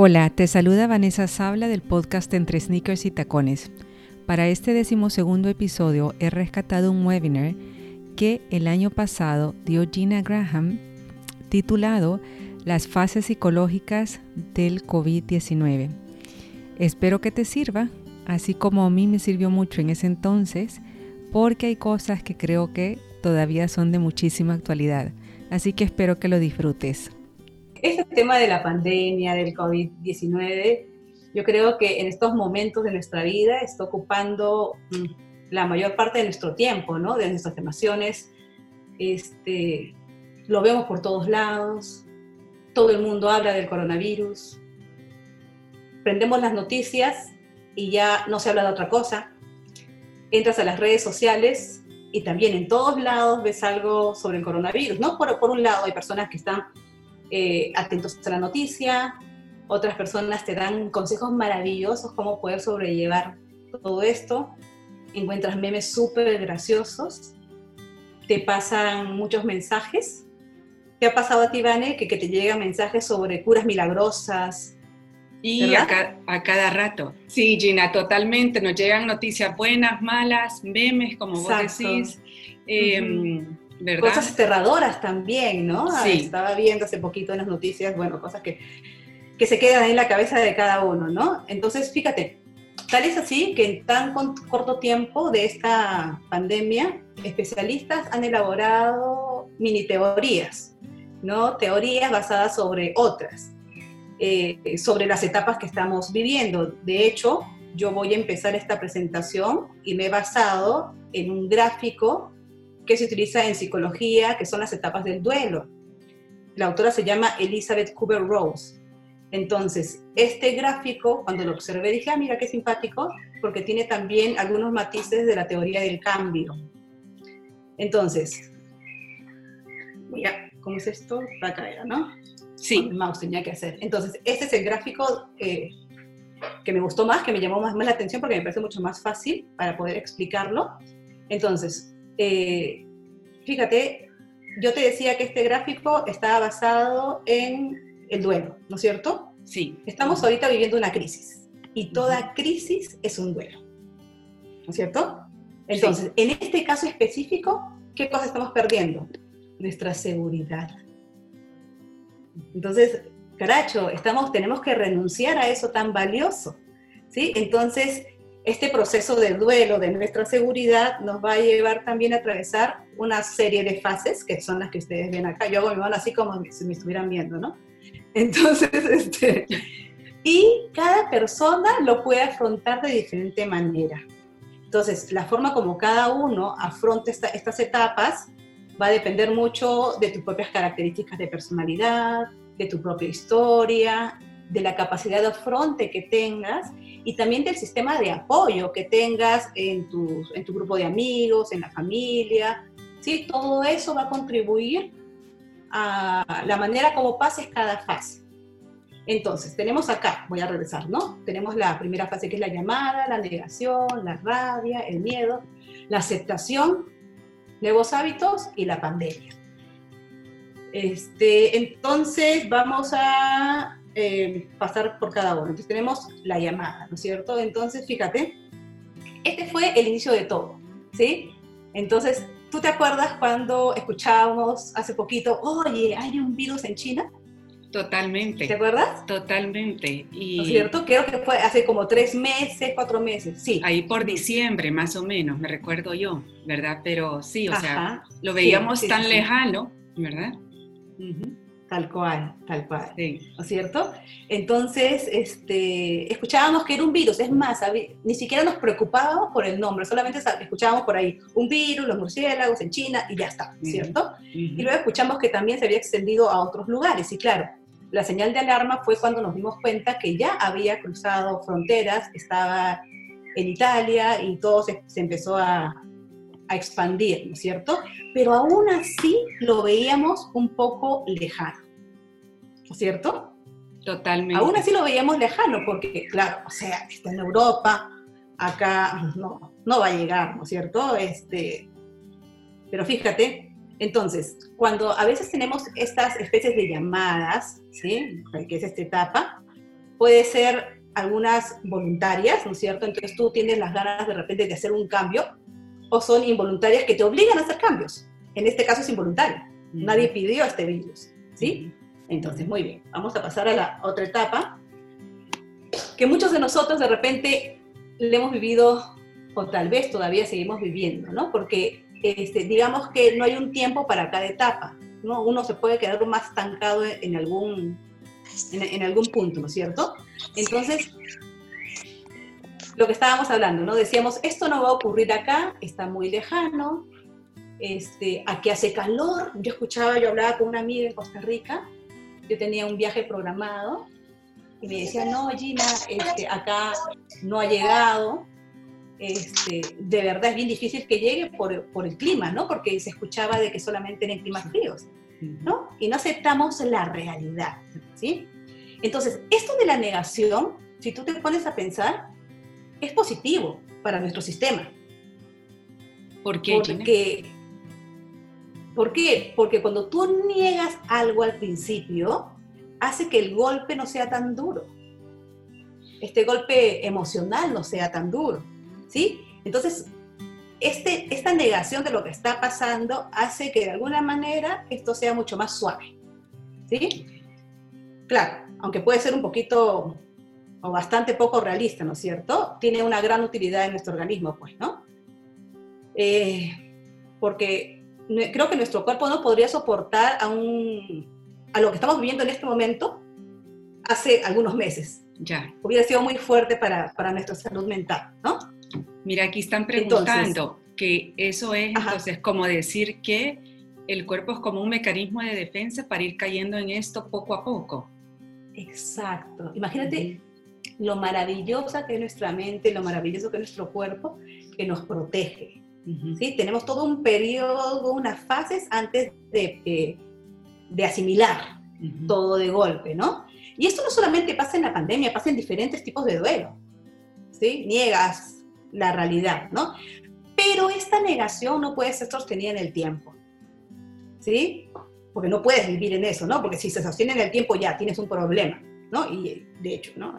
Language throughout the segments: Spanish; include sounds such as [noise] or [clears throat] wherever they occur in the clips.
Hola, te saluda Vanessa Sabla del podcast Entre Sneakers y Tacones. Para este decimosegundo episodio he rescatado un webinar que el año pasado dio Gina Graham titulado Las fases psicológicas del COVID-19. Espero que te sirva, así como a mí me sirvió mucho en ese entonces, porque hay cosas que creo que todavía son de muchísima actualidad. Así que espero que lo disfrutes este tema de la pandemia, del COVID-19, yo creo que en estos momentos de nuestra vida está ocupando mm, la mayor parte de nuestro tiempo, ¿no? De nuestras emociones. Este, lo vemos por todos lados, todo el mundo habla del coronavirus. Prendemos las noticias y ya no se habla de otra cosa. Entras a las redes sociales y también en todos lados ves algo sobre el coronavirus, ¿no? Por, por un lado hay personas que están eh, atentos a la noticia, otras personas te dan consejos maravillosos cómo poder sobrellevar todo esto, encuentras memes súper graciosos, te pasan muchos mensajes. ¿Qué ha pasado a ti, Vane? Que, que te llegan mensajes sobre curas milagrosas. Y a, cada rato. Sí, Gina, totalmente. Nos llegan noticias buenas, malas, memes, como vos decís. Cosas aterradoras también, ¿no? Sí. Estaba viendo hace poquito en las noticias, bueno, cosas que, que se quedan en la cabeza de cada uno, ¿no? Entonces, fíjate, tal es así que en tan corto tiempo de esta pandemia, especialistas han elaborado mini teorías, ¿no? Teorías basadas sobre otras, eh, sobre las etapas que estamos viviendo. De hecho, yo voy a empezar esta presentación y me he basado en un gráfico que se utiliza en psicología, que son las etapas del duelo. La autora se llama Elizabeth Cooper Rose. Entonces, este gráfico, cuando lo observé, dije, ah, mira qué simpático, porque tiene también algunos matices de la teoría del cambio. Entonces, mira, ¿cómo es esto? Va a caer, ¿no? Sí. El mouse tenía que hacer. Entonces, este es el gráfico eh, que me gustó más, que me llamó más, más la atención porque me parece mucho más fácil para poder explicarlo. Entonces, eh, fíjate, yo te decía que este gráfico está basado en el duelo, ¿no es cierto? Sí. Estamos ahorita viviendo una crisis y toda crisis es un duelo, ¿no es cierto? Entonces, en este caso específico, ¿qué cosa estamos perdiendo? Nuestra seguridad. Entonces, caracho, estamos, tenemos que renunciar a eso tan valioso, ¿sí? Entonces, este proceso de duelo de nuestra seguridad nos va a llevar también a atravesar una serie de fases, que son las que ustedes ven acá. Yo hago mi mano así como si me estuvieran viendo, ¿no? Entonces, [laughs] este, y cada persona lo puede afrontar de diferente manera. Entonces, la forma como cada uno afronta estas etapas va a depender mucho de tus propias características de personalidad, de tu propia historia, de la capacidad de afronte que tengas y también del sistema de apoyo que tengas en tu, en tu grupo de amigos, en la familia. ¿sí? Todo eso va a contribuir a la manera como pases cada fase. Entonces, tenemos acá, voy a regresar, ¿no? Tenemos la primera fase que es la llamada, la negación, la rabia, el miedo, la aceptación, nuevos hábitos y la pandemia. Este, entonces, vamos a eh, pasar por cada uno. Entonces tenemos la llamada, ¿no es cierto? Entonces, fíjate, este fue el inicio de todo, ¿sí? Entonces, ¿tú te acuerdas cuando escuchábamos hace poquito, oye, hay un virus en China? Totalmente. ¿Te acuerdas? Totalmente. Y ¿No es cierto? Creo que fue hace como tres meses, cuatro meses, sí. Ahí por diciembre, más o menos, me recuerdo yo, ¿verdad? Pero sí, o sea, lo veíamos tan lejano, ¿verdad? Tal cual, tal cual. ¿No es cierto? Entonces, este, escuchábamos que era un virus, es más, ni siquiera nos preocupábamos por el nombre, solamente escuchábamos por ahí un virus, los murciélagos en China y ya está, ¿cierto? Y luego escuchamos que también se había extendido a otros lugares y claro, la señal de alarma fue cuando nos dimos cuenta que ya había cruzado fronteras, estaba en Italia y todo se empezó a, a expandir, ¿no es cierto? Pero aún así lo veíamos un poco lejano, ¿no es cierto? Totalmente. Aún así lo veíamos lejano, porque, claro, o sea, está en Europa, acá no, no va a llegar, ¿no es cierto? Este, pero fíjate, entonces, cuando a veces tenemos estas especies de llamadas, ¿sí? Que es esta etapa, puede ser algunas voluntarias, ¿no es cierto? Entonces tú tienes las ganas de repente de hacer un cambio, o son involuntarias que te obligan a hacer cambios. En este caso es involuntario. Nadie pidió este virus, ¿sí? Entonces, muy bien, vamos a pasar a la otra etapa, que muchos de nosotros de repente le hemos vivido, o tal vez todavía seguimos viviendo, ¿no? Porque este, digamos que no hay un tiempo para cada etapa, ¿no? Uno se puede quedar más estancado en algún, en, algún punto, ¿no es cierto? Entonces, lo que estábamos hablando, ¿no? Decíamos, esto no va a ocurrir acá, está muy lejano, este, aquí hace calor. Yo escuchaba, yo hablaba con una amiga en Costa Rica, yo tenía un viaje programado y me decía, no, Gina, este, acá no ha llegado, este, de verdad es bien difícil que llegue por, por, el clima, ¿no? Porque se escuchaba de que solamente en climas fríos, ¿no? Y no aceptamos la realidad, ¿sí? Entonces, esto de la negación, si tú te pones a pensar, es positivo para nuestro sistema. ¿Por qué? Porque, ¿Por qué? Porque cuando tú niegas algo al principio, hace que el golpe no sea tan duro. Este golpe emocional no sea tan duro. ¿sí? Entonces, este, esta negación de lo que está pasando hace que de alguna manera esto sea mucho más suave, ¿sí? Claro, aunque puede ser un poquito o bastante poco realista, ¿no es cierto? Tiene una gran utilidad en nuestro organismo, pues, ¿no? Eh, porque creo que nuestro cuerpo no podría soportar a, un, a lo que estamos viviendo en este momento hace algunos meses. Ya. Hubiera sido muy fuerte para, para nuestra salud mental, ¿no? Mira, aquí están preguntando que eso es entonces como decir que el cuerpo es como un mecanismo de defensa para ir cayendo en esto poco a poco. Exacto. Imagínate lo maravillosa que es nuestra mente, lo maravilloso que es nuestro cuerpo, que nos protege. ¿sí? Tenemos todo un periodo, unas fases antes de, de asimilar todo de golpe, ¿no? Y esto no solamente pasa en la pandemia, pasa en diferentes tipos de duelo. ¿sí? Niegas, la realidad, ¿no? Pero esta negación no puede ser sostenida en el tiempo, ¿sí? Porque no puedes vivir en eso, ¿no? Porque si se sostiene en el tiempo ya tienes un problema, ¿no? Y de hecho, ¿no?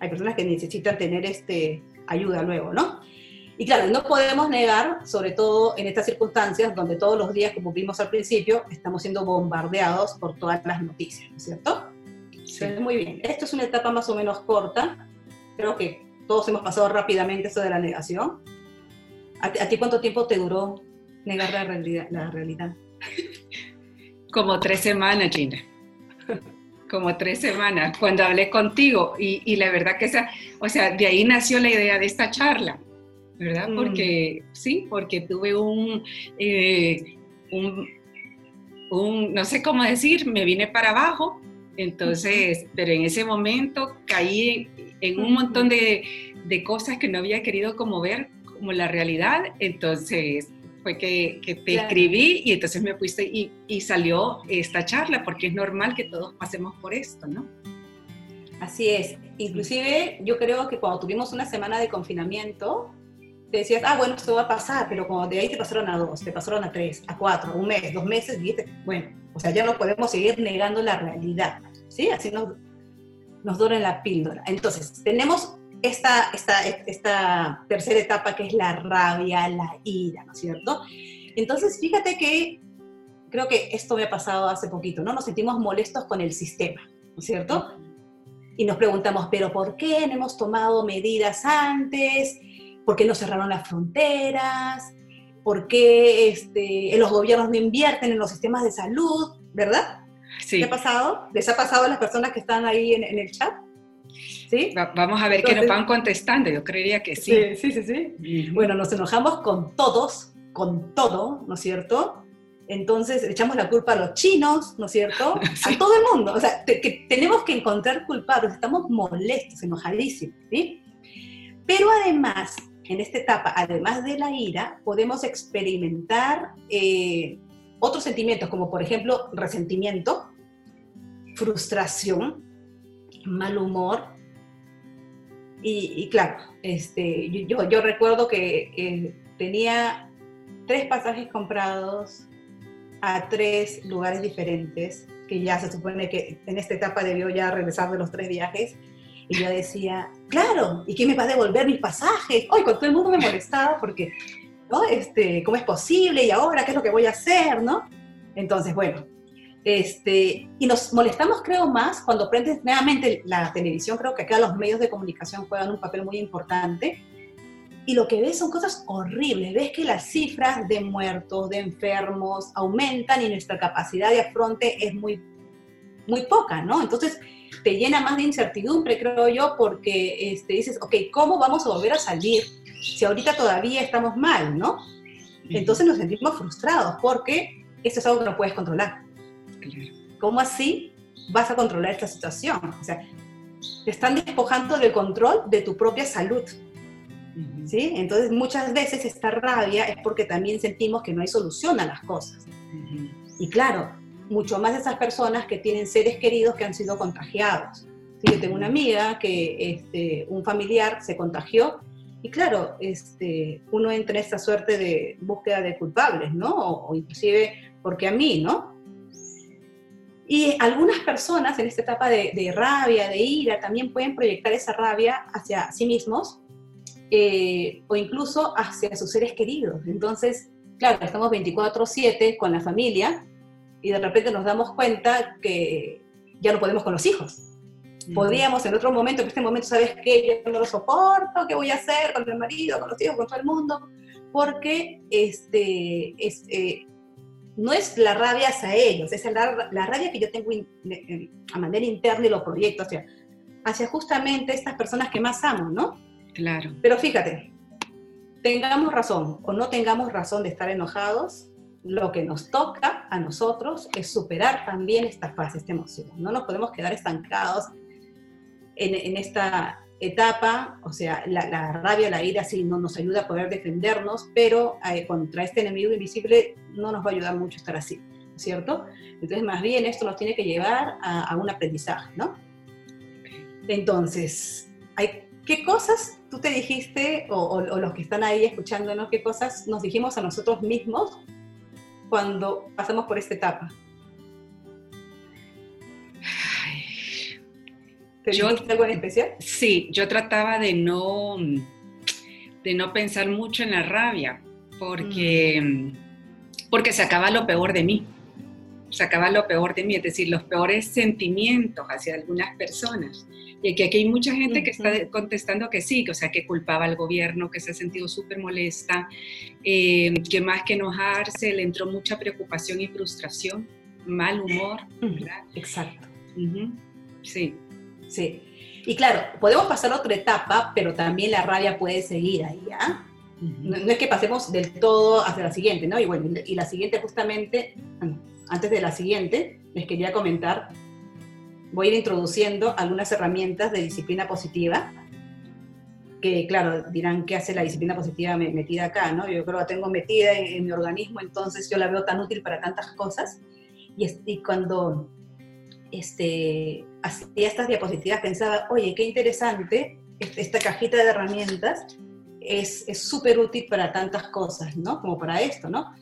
Hay personas que necesitan tener este, ayuda luego, ¿no? Y claro, no podemos negar, sobre todo en estas circunstancias donde todos los días, como vimos al principio, estamos siendo bombardeados por todas las noticias, ¿no es cierto? Sí. muy bien. Esto es una etapa más o menos corta. Creo que todos hemos pasado rápidamente eso de la negación. ¿A, ti cuánto tiempo te duró negar la realidad? La realidad? Como tres semanas, Gina. Como tres semanas, cuando hablé contigo. Y, la verdad que esa, o sea, de ahí nació la idea de esta charla, ¿verdad? Mm. Porque, sí, porque tuve un, eh, un, un, no sé cómo decir, me vine para abajo, entonces, pero en ese momento caí en un montón de, de, cosas que no había querido como ver como la realidad, entonces fue que, que te escribí y entonces me fuiste y, y, salió esta charla, porque es normal que todos pasemos por esto, ¿no? Así es. Inclusive yo creo que cuando tuvimos una semana de confinamiento, te decías, ah, bueno, esto va a pasar, pero como de ahí te pasaron a dos, te pasaron a tres, a cuatro, un mes, dos meses, y dijiste, bueno, o sea, ya no podemos seguir negando la realidad, ¿sí? Así nos, nos duele la píldora. Entonces, tenemos esta, esta, esta tercera etapa que es la rabia, la ira, ¿no es cierto? Entonces, fíjate que creo que esto me ha pasado hace poquito, ¿no? Nos sentimos molestos con el sistema, ¿no es cierto? Y nos preguntamos, ¿pero por qué no hemos tomado medidas antes? ¿Por qué no cerraron las fronteras? ¿Por qué este, los gobiernos no invierten en los sistemas de salud? ¿Verdad? ¿Qué ha pasado? ¿Les ha pasado a las personas que están ahí en, el chat? ¿Sí? vamos a ver qué nos van contestando, yo creería que sí. Sí, sí, sí. Bueno, nos enojamos con todos, con todo, ¿no es cierto? Entonces echamos la culpa a los chinos, ¿no es cierto? [laughs] A todo el mundo. O sea, que tenemos que encontrar culpables, estamos molestos, enojadísimos, ¿sí? Pero además, en esta etapa, además de la ira, podemos experimentar eh, otros sentimientos, como por ejemplo resentimiento, frustración, mal humor. Y, claro, este, yo, yo recuerdo que tenía tres pasajes comprados a tres lugares diferentes, que ya se supone que en esta etapa debió ya regresar de los tres viajes, y yo decía, claro, ¿y quién me va a devolver mis pasajes? Hoy con todo el mundo me molestaba porque, ¿no? Este, ¿Cómo es posible? ¿Y ahora qué es lo que voy a hacer? ¿no? Entonces, bueno, este, y nos molestamos creo más cuando prendes nuevamente la televisión, creo que acá los medios de comunicación juegan un papel muy importante, y lo que ves son cosas horribles. Ves que las cifras de muertos, de enfermos, aumentan y nuestra capacidad de afronte es muy, muy poca, ¿no? Entonces te llena más de incertidumbre, creo yo, porque este, dices, ok, ¿cómo vamos a volver a salir si ahorita todavía estamos mal, ¿no? Entonces nos sentimos frustrados porque esto es algo que no puedes controlar. ¿Cómo así vas a controlar esta situación? O sea, te están despojando del control de tu propia salud. ¿sí? Entonces muchas veces esta rabia es porque también sentimos que no hay solución a las cosas. Y claro, mucho más esas personas que tienen seres queridos que han sido contagiados. Yo tengo una amiga que este, un familiar se contagió y claro, este, uno entra en esta suerte de búsqueda de culpables, ¿no? O, inclusive porque a mí, ¿no? Y algunas personas en esta etapa de, de, rabia, de ira, también pueden proyectar esa rabia hacia sí mismos eh, o incluso hacia sus seres queridos. Entonces, claro, estamos 24/7 con la familia y de repente nos damos cuenta que ya no podemos con los hijos. Podríamos en otro momento, en este momento, ¿sabes qué? Yo no lo soporto, ¿qué voy a hacer con el marido, con los hijos, con todo el mundo? Porque este, eh, no es la rabia hacia ellos, es la, la rabia que yo tengo a manera interna y lo proyecto hacia, hacia justamente estas personas que más amo, ¿no? Claro. Pero fíjate, tengamos razón o no tengamos razón de estar enojados, lo que nos toca a nosotros es superar también esta fase, esta emoción. No nos podemos quedar estancados en, esta etapa, o sea, la, rabia, la ira sí no nos ayuda a poder defendernos, pero eh, contra este enemigo invisible no nos va a ayudar mucho estar así, ¿cierto? Entonces, más bien esto nos tiene que llevar a, un aprendizaje, ¿no? Entonces, hay ¿Qué cosas tú te dijiste, o, los que están ahí escuchándonos, qué cosas nos dijimos a nosotros mismos cuando pasamos por esta etapa? ¿Te yo, algo en especial? Sí, yo trataba de no, de no pensar mucho en la rabia, porque, mm. porque sacaba lo peor de mí. Sacaba lo peor de mí, es decir, los peores sentimientos hacia algunas personas. Y que aquí hay mucha gente que está contestando que sí, que, o sea, que culpaba al gobierno, que se ha sentido súper molesta, eh, que más que enojarse le entró mucha preocupación y frustración, mal humor, ¿verdad? Exacto. Sí. Sí. Y claro, podemos pasar a otra etapa, pero también la rabia puede seguir ahí, ¿ah? no, es que pasemos del todo hacia la siguiente, ¿no? Y bueno, y la siguiente justamente, antes de la siguiente, les quería comentar voy a ir introduciendo algunas herramientas de disciplina positiva, que claro, dirán, ¿qué hace la disciplina positiva metida acá? ¿no? Yo creo que la tengo metida en, mi organismo, entonces yo la veo tan útil para tantas cosas. Y, cuando este, hacía estas diapositivas pensaba, oye, qué interesante, esta cajita de herramientas es súper útil para tantas cosas, ¿no? Como para esto, ¿no?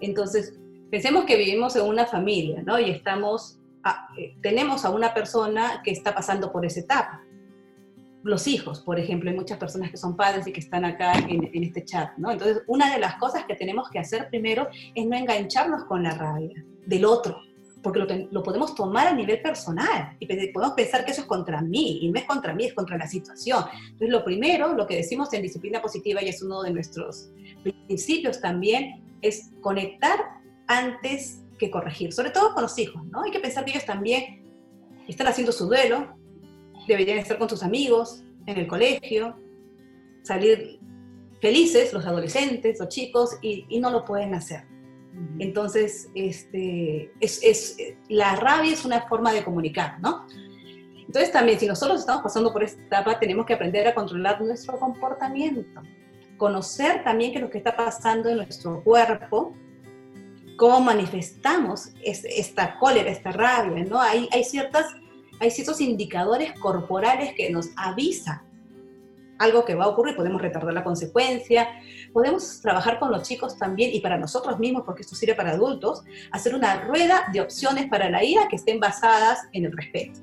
Entonces, pensemos que vivimos en una familia, ¿no? Y estamos eh, tenemos a una persona que está pasando por esa etapa. Los hijos, por ejemplo, hay muchas personas que son padres y que están acá en, este chat, ¿no? Entonces, una de las cosas que tenemos que hacer primero es no engancharnos con la rabia del otro, porque lo, lo, podemos tomar a nivel personal y podemos pensar que eso es contra mí, y no es contra mí, es contra la situación. Entonces, lo primero, lo que decimos en disciplina positiva, y es uno de nuestros principios también, es conectar antes que corregir, sobre todo con los hijos, ¿no? Hay que pensar que ellos también están haciendo su duelo, deberían estar con sus amigos, en el colegio, salir felices los adolescentes, los chicos, y, no lo pueden hacer. Entonces, este, es, la rabia es una forma de comunicar, ¿no? Entonces también, si nosotros estamos pasando por esta etapa, tenemos que aprender a controlar nuestro comportamiento, conocer también qué es lo que está pasando en nuestro cuerpo, cómo manifestamos esta cólera, esta rabia, ¿no? Hay, hay, ciertas, hay ciertos indicadores corporales que nos avisan algo que va a ocurrir, podemos retardar la consecuencia, podemos trabajar con los chicos también y para nosotros mismos, porque esto sirve para adultos, hacer una rueda de opciones para la ira que estén basadas en el respeto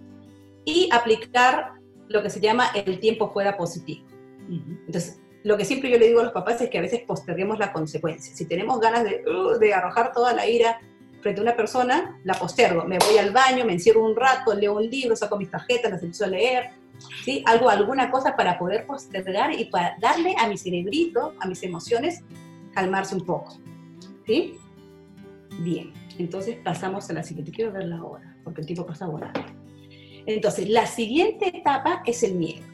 y aplicar lo que se llama el tiempo fuera positivo. Entonces, lo que siempre yo le digo a los papás es que a veces posterguemos la consecuencia. Si tenemos ganas de, uh, de arrojar toda la ira frente a una persona, la postergo. Me voy al baño, me encierro un rato, leo un libro, saco mis tarjetas, las empiezo a leer, ¿sí? Algo, alguna cosa para poder postergar y para darle a mi cerebrito, a mis emociones, calmarse un poco, ¿sí? Bien, entonces pasamos a la siguiente. Quiero ver la hora, porque el tiempo pasa volando. Entonces, la siguiente etapa es el miedo.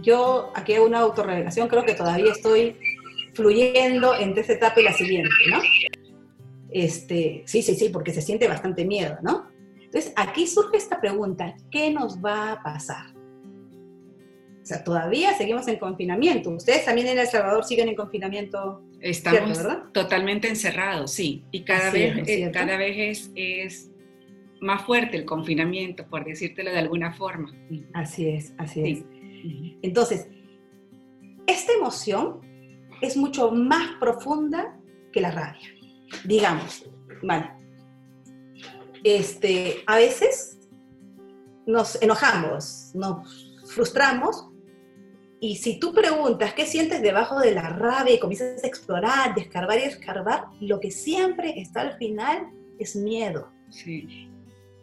Yo aquí hago una autorrevelación, creo que todavía estoy fluyendo entre esta etapa y la siguiente, ¿no? Este, sí, sí, sí, porque se siente bastante miedo, ¿no? Entonces, aquí surge esta pregunta, ¿qué nos va a pasar? O sea, todavía seguimos en confinamiento. Ustedes también en El Salvador siguen en confinamiento. Estamos totalmente encerrados, sí. Y cada vez, eh, cada vez es, más fuerte el confinamiento, por decírtelo de alguna forma. Así es, así es. Entonces, esta emoción es mucho más profunda que la rabia. Digamos, vale. Este, a veces nos enojamos, nos frustramos y si tú preguntas qué sientes debajo de la rabia y comienzas a explorar, descarbar y escarbar, lo que siempre está al final es miedo. Sí.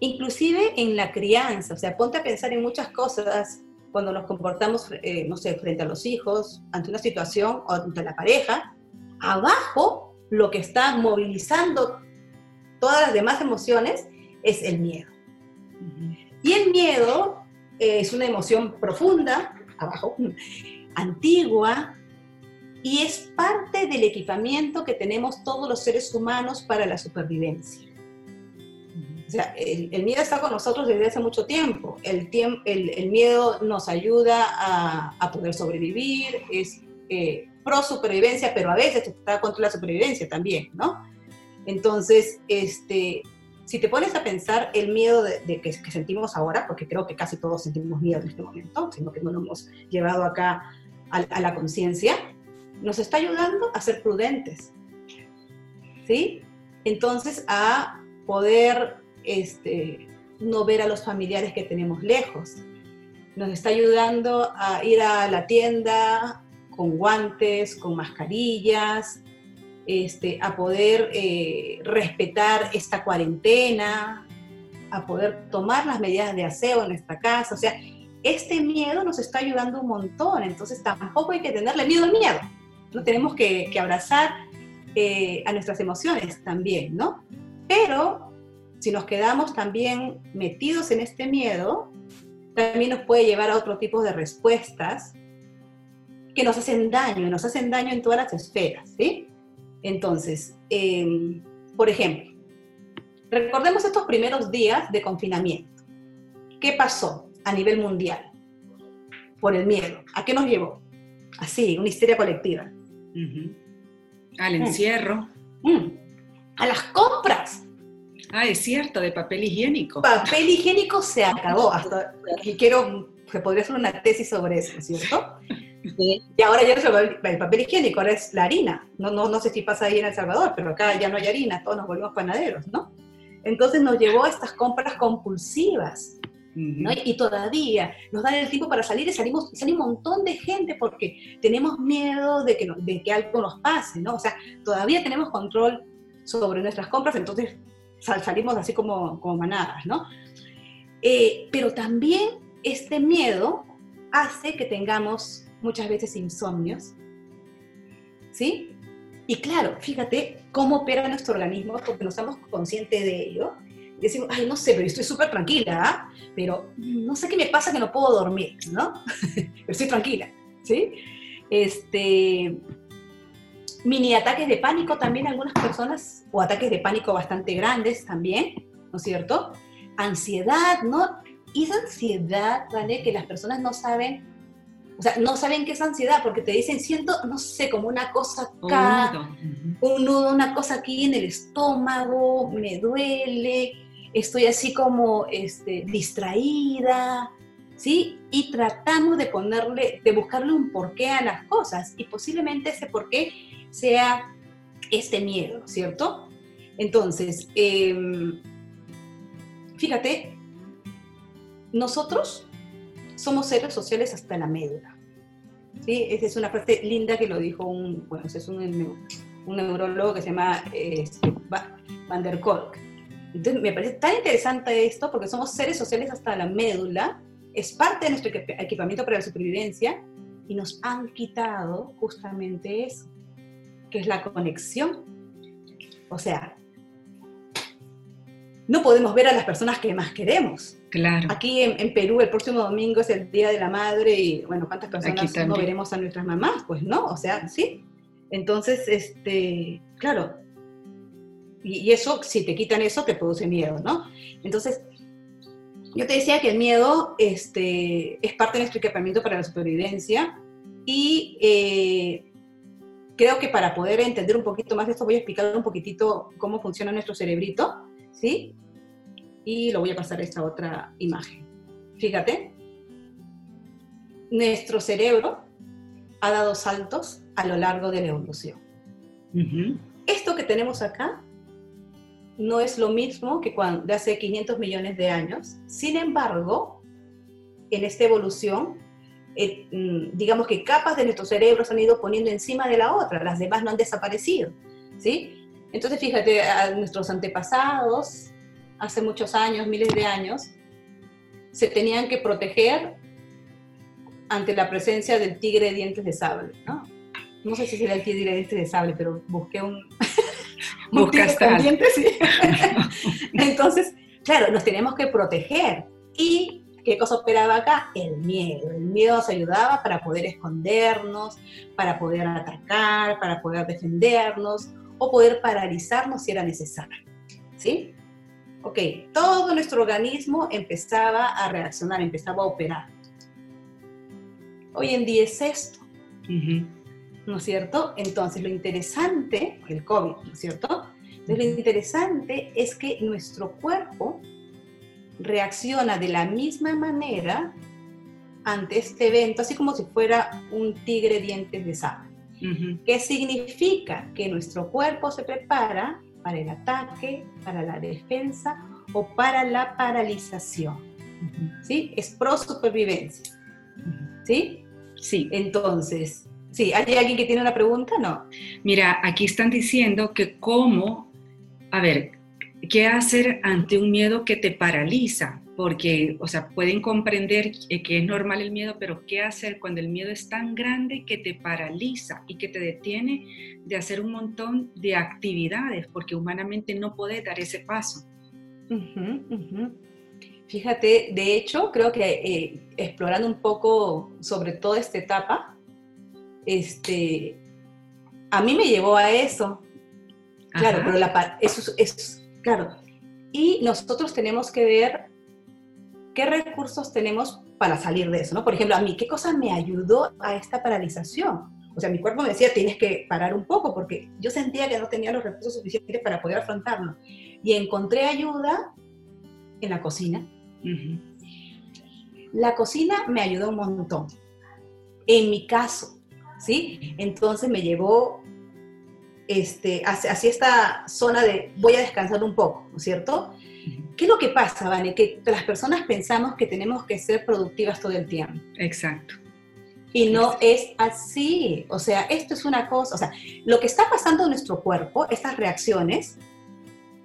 Inclusive en la crianza, o sea, ponte a pensar en muchas cosas cuando nos comportamos, eh, no sé, frente a los hijos, ante una situación o ante la pareja, abajo lo que está movilizando todas las demás emociones es el miedo. Y el miedo es una emoción profunda, [laughs] abajo, antigua, y es parte del equipamiento que tenemos todos los seres humanos para la supervivencia. O sea, el, miedo está con nosotros desde hace mucho tiempo. El, el, miedo nos ayuda a, poder sobrevivir, es eh, pro supervivencia, pero a veces está contra la supervivencia también, ¿no? Entonces, este, si te pones a pensar el miedo de, que, sentimos ahora, porque creo que casi todos sentimos miedo en este momento, sino que no lo hemos llevado acá a, a la conciencia, nos está ayudando a ser prudentes, ¿sí? Entonces, a poder este, no ver a los familiares que tenemos lejos. Nos está ayudando a ir a la tienda con guantes, con mascarillas, este, a poder eh, respetar esta cuarentena, a poder tomar las medidas de aseo en nuestra casa. O sea, este miedo nos está ayudando un montón, entonces tampoco hay que tenerle miedo al miedo. No tenemos que, abrazar eh, a nuestras emociones también, ¿no? Pero si nos quedamos también metidos en este miedo, también nos puede llevar a otro tipo de respuestas que nos hacen daño, nos hacen daño en todas las esferas, ¿sí? Entonces, em, por ejemplo, recordemos estos primeros días de confinamiento. ¿Qué pasó a nivel mundial? Por el miedo. ¿A qué nos llevó? Así, una histeria colectiva. Al encierro. Mm. Mm. A las compras. Ah, es cierto, de papel higiénico. Papel higiénico se acabó. Hasta, y quiero, que podría hacer una tesis sobre eso, ¿cierto? [laughs] Y ahora ya no el papel higiénico, ahora es la harina. No, no, no sé si pasa ahí en El Salvador, pero acá ya no hay harina, todos nos volvimos panaderos, ¿no? Entonces nos llevó a estas compras compulsivas. ¿no? Y todavía nos dan el tiempo para salir y salimos, sale un montón de gente porque tenemos miedo de que, de que algo nos pase, ¿no? O sea, todavía tenemos control sobre nuestras compras, entonces salimos así como, como manadas, ¿no? Eh, pero también este miedo hace que tengamos muchas veces insomnios, ¿sí? Y claro, fíjate cómo opera nuestro organismo porque no estamos conscientes de ello. Decimos, ay, no sé, pero estoy súper tranquila, ¿ah? pero no sé qué me pasa que no puedo dormir, ¿no? [laughs] pero estoy tranquila, ¿sí? Este, mini ataques de pánico también algunas personas, o ataques de pánico bastante grandes también, ¿no es cierto? Ansiedad, ¿no? Y esa ansiedad, ¿vale? Que las personas no saben, o sea, no saben qué es ansiedad porque te dicen, siento, no sé, como una cosa acá, un nudo, una cosa aquí en el estómago, me duele, estoy así como este, distraída, ¿sí? Y tratamos de ponerle, de buscarle un porqué a las cosas y posiblemente ese porqué sea este miedo, ¿cierto? Entonces, em, fíjate, nosotros somos seres sociales hasta la médula. ¿Sí? Esa es una frase linda que lo dijo un, bueno, es un, un neurólogo que se llama este, Van der Kolk. Entonces, me parece tan interesante esto porque somos seres sociales hasta la médula, es parte de nuestro equipamiento para la supervivencia y nos han quitado justamente eso, que es la conexión. O sea, no podemos ver a las personas que más queremos. Claro. Aquí en, Perú el próximo domingo es el Día de la Madre y bueno, ¿cuántas personas no veremos a nuestras mamás? Pues no, o sea, sí. Entonces, este, claro, y, eso, si te quitan eso, te produce miedo, ¿no? Entonces, yo te decía que el miedo este, es parte de nuestro equipamiento para la supervivencia y eh, creo que para poder entender un poquito más de esto voy a explicar un poquitito cómo funciona nuestro cerebrito, ¿sí? Y lo voy a pasar a esta otra imagen. Fíjate, nuestro cerebro ha dado saltos a lo largo de la evolución. Esto que tenemos acá no es lo mismo que cuando, de hace 500 millones de años. Sin embargo, en esta evolución, eh, mm, digamos que capas de nuestro cerebro se han ido poniendo encima de la otra, las demás no han desaparecido, ¿sí? Entonces, fíjate, a nuestros antepasados, hace muchos años, miles de años, se tenían que proteger ante la presencia del tigre de dientes de sable, ¿no? No sé si será el tigre de dientes de sable, pero busqué un, [laughs] [laughs] Entonces, claro, nos tenemos que proteger. ¿Y qué cosa operaba acá? El miedo. El miedo nos ayudaba para poder escondernos, para poder atacar, para poder defendernos o poder paralizarnos si era necesario. ¿Sí? Ok, todo nuestro organismo empezaba a reaccionar, empezaba a operar. Hoy en día es esto. ¿no es cierto? Entonces, lo interesante, el COVID, ¿no es cierto? Entonces, lo interesante es que nuestro cuerpo reacciona de la misma manera ante este evento, así como si fuera un tigre dientes de sable. ¿Qué significa? Que nuestro cuerpo se prepara para el ataque, para la defensa o para la paralización. ¿Sí? Es pro supervivencia. ¿Sí? Sí. Entonces, Sí, ¿hay alguien que tiene una pregunta? No. Mira, aquí están diciendo que cómo, a ver, ¿qué hacer ante un miedo que te paraliza? Porque, o sea, pueden comprender que es normal el miedo, pero ¿qué hacer cuando el miedo es tan grande que te paraliza y que te detiene de hacer un montón de actividades? Porque humanamente no puedes dar ese paso. Fíjate, de hecho, creo que eh, explorando un poco sobre toda esta etapa, este, a mí me llevó a eso. Claro, pero la, eso es, claro. Y nosotros tenemos que ver qué recursos tenemos para salir de eso, ¿no? Por ejemplo, a mí, ¿qué cosa me ayudó a esta paralización? O sea, mi cuerpo me decía, tienes que parar un poco, porque yo sentía que no tenía los recursos suficientes para poder afrontarlo. Y encontré ayuda en la cocina. La cocina me ayudó un montón. En mi caso, ¿sí? Entonces me llevó este, hacia, esta zona de voy a descansar un poco, ¿no es cierto? ¿Qué es lo que pasa, Vane? Que las personas pensamos que tenemos que ser productivas todo el tiempo. Exacto. Y no es así. O sea, esto es una cosa, o sea, lo que está pasando en nuestro cuerpo, estas reacciones,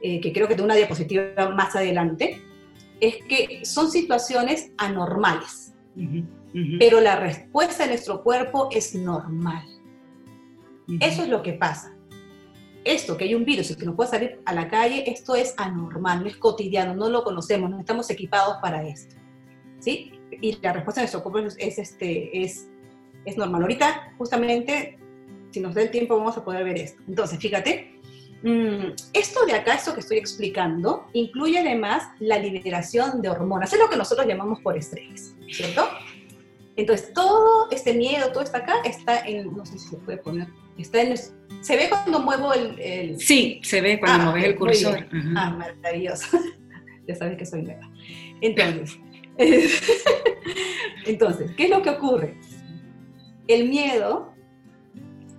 eh, que creo que tengo una diapositiva más adelante, es que son situaciones anormales pero la respuesta de nuestro cuerpo es normal. Eso es lo que pasa. Esto, que hay un virus y que no puede salir a la calle, esto es anormal, no es cotidiano, no lo conocemos, no estamos equipados para esto. ¿Sí? Y la respuesta de nuestro cuerpo es, este, es, es normal. Ahorita, justamente, si nos da el tiempo, vamos a poder ver esto. Entonces, fíjate, mm, esto de acá, esto que estoy explicando, incluye además la liberación de hormonas. Es lo que nosotros llamamos por estrés, ¿cierto? Entonces, todo este miedo, todo está acá, está en, no sé si se puede poner, está en, ¿se ve cuando muevo el...? Sí, se ve cuando ah, mueves el cursor. Ah, maravilloso. [laughs] ya sabes que soy nueva. Entonces, [laughs] Entonces, ¿qué es lo que ocurre? El miedo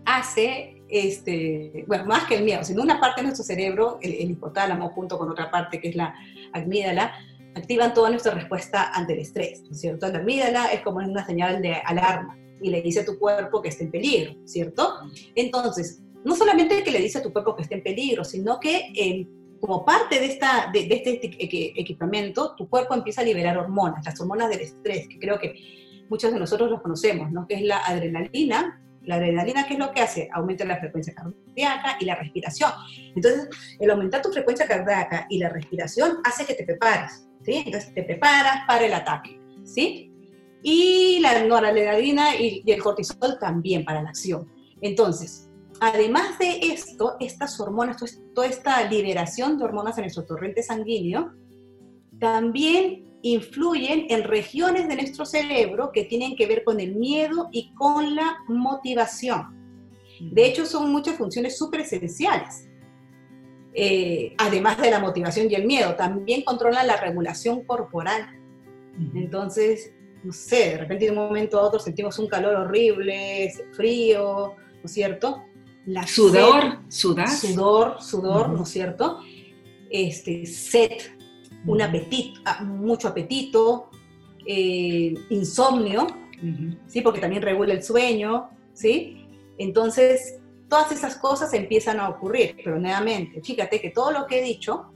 hace, este, bueno, más que el miedo, sino una parte de nuestro cerebro, el, el hipotálamo junto con otra parte que es la amígdala, activan toda nuestra respuesta ante el estrés, ¿no es cierto? La amígdala es como una señal de alarma y le dice a tu cuerpo que está en peligro, ¿cierto? Entonces, no solamente que le dice a tu cuerpo que está en peligro, sino que eh, como parte de, esta, de, este equipamiento, tu cuerpo empieza a liberar hormonas, las hormonas del estrés, que creo que muchos de nosotros los conocemos, ¿no? Que es la adrenalina. La adrenalina, ¿qué es lo que hace? Aumenta la frecuencia cardíaca y la respiración. Entonces, el aumentar tu frecuencia cardíaca y la respiración hace que te prepares, ¿sí? Entonces, te preparas para el ataque, ¿sí? Y la noradrenalina y, y el cortisol también para la acción. Entonces, además de esto, estas hormonas, toda esta liberación de hormonas en nuestro torrente sanguíneo, también influyen en regiones de nuestro cerebro que tienen que ver con el miedo y con la motivación. De hecho, son muchas funciones súper esenciales. Eh, además de la motivación y el miedo, también controlan la regulación corporal. Entonces, no sé, de repente de un momento a otro sentimos un calor horrible, frío, ¿no es cierto? La sudor, sudar. Sudor, sudor, ¿no es cierto? Este, sed, un apetito, ah, mucho apetito, eh, insomnio, ¿sí? Porque también regula el sueño, ¿sí? Entonces, todas esas cosas empiezan a ocurrir, pero nuevamente, fíjate que todo lo que he dicho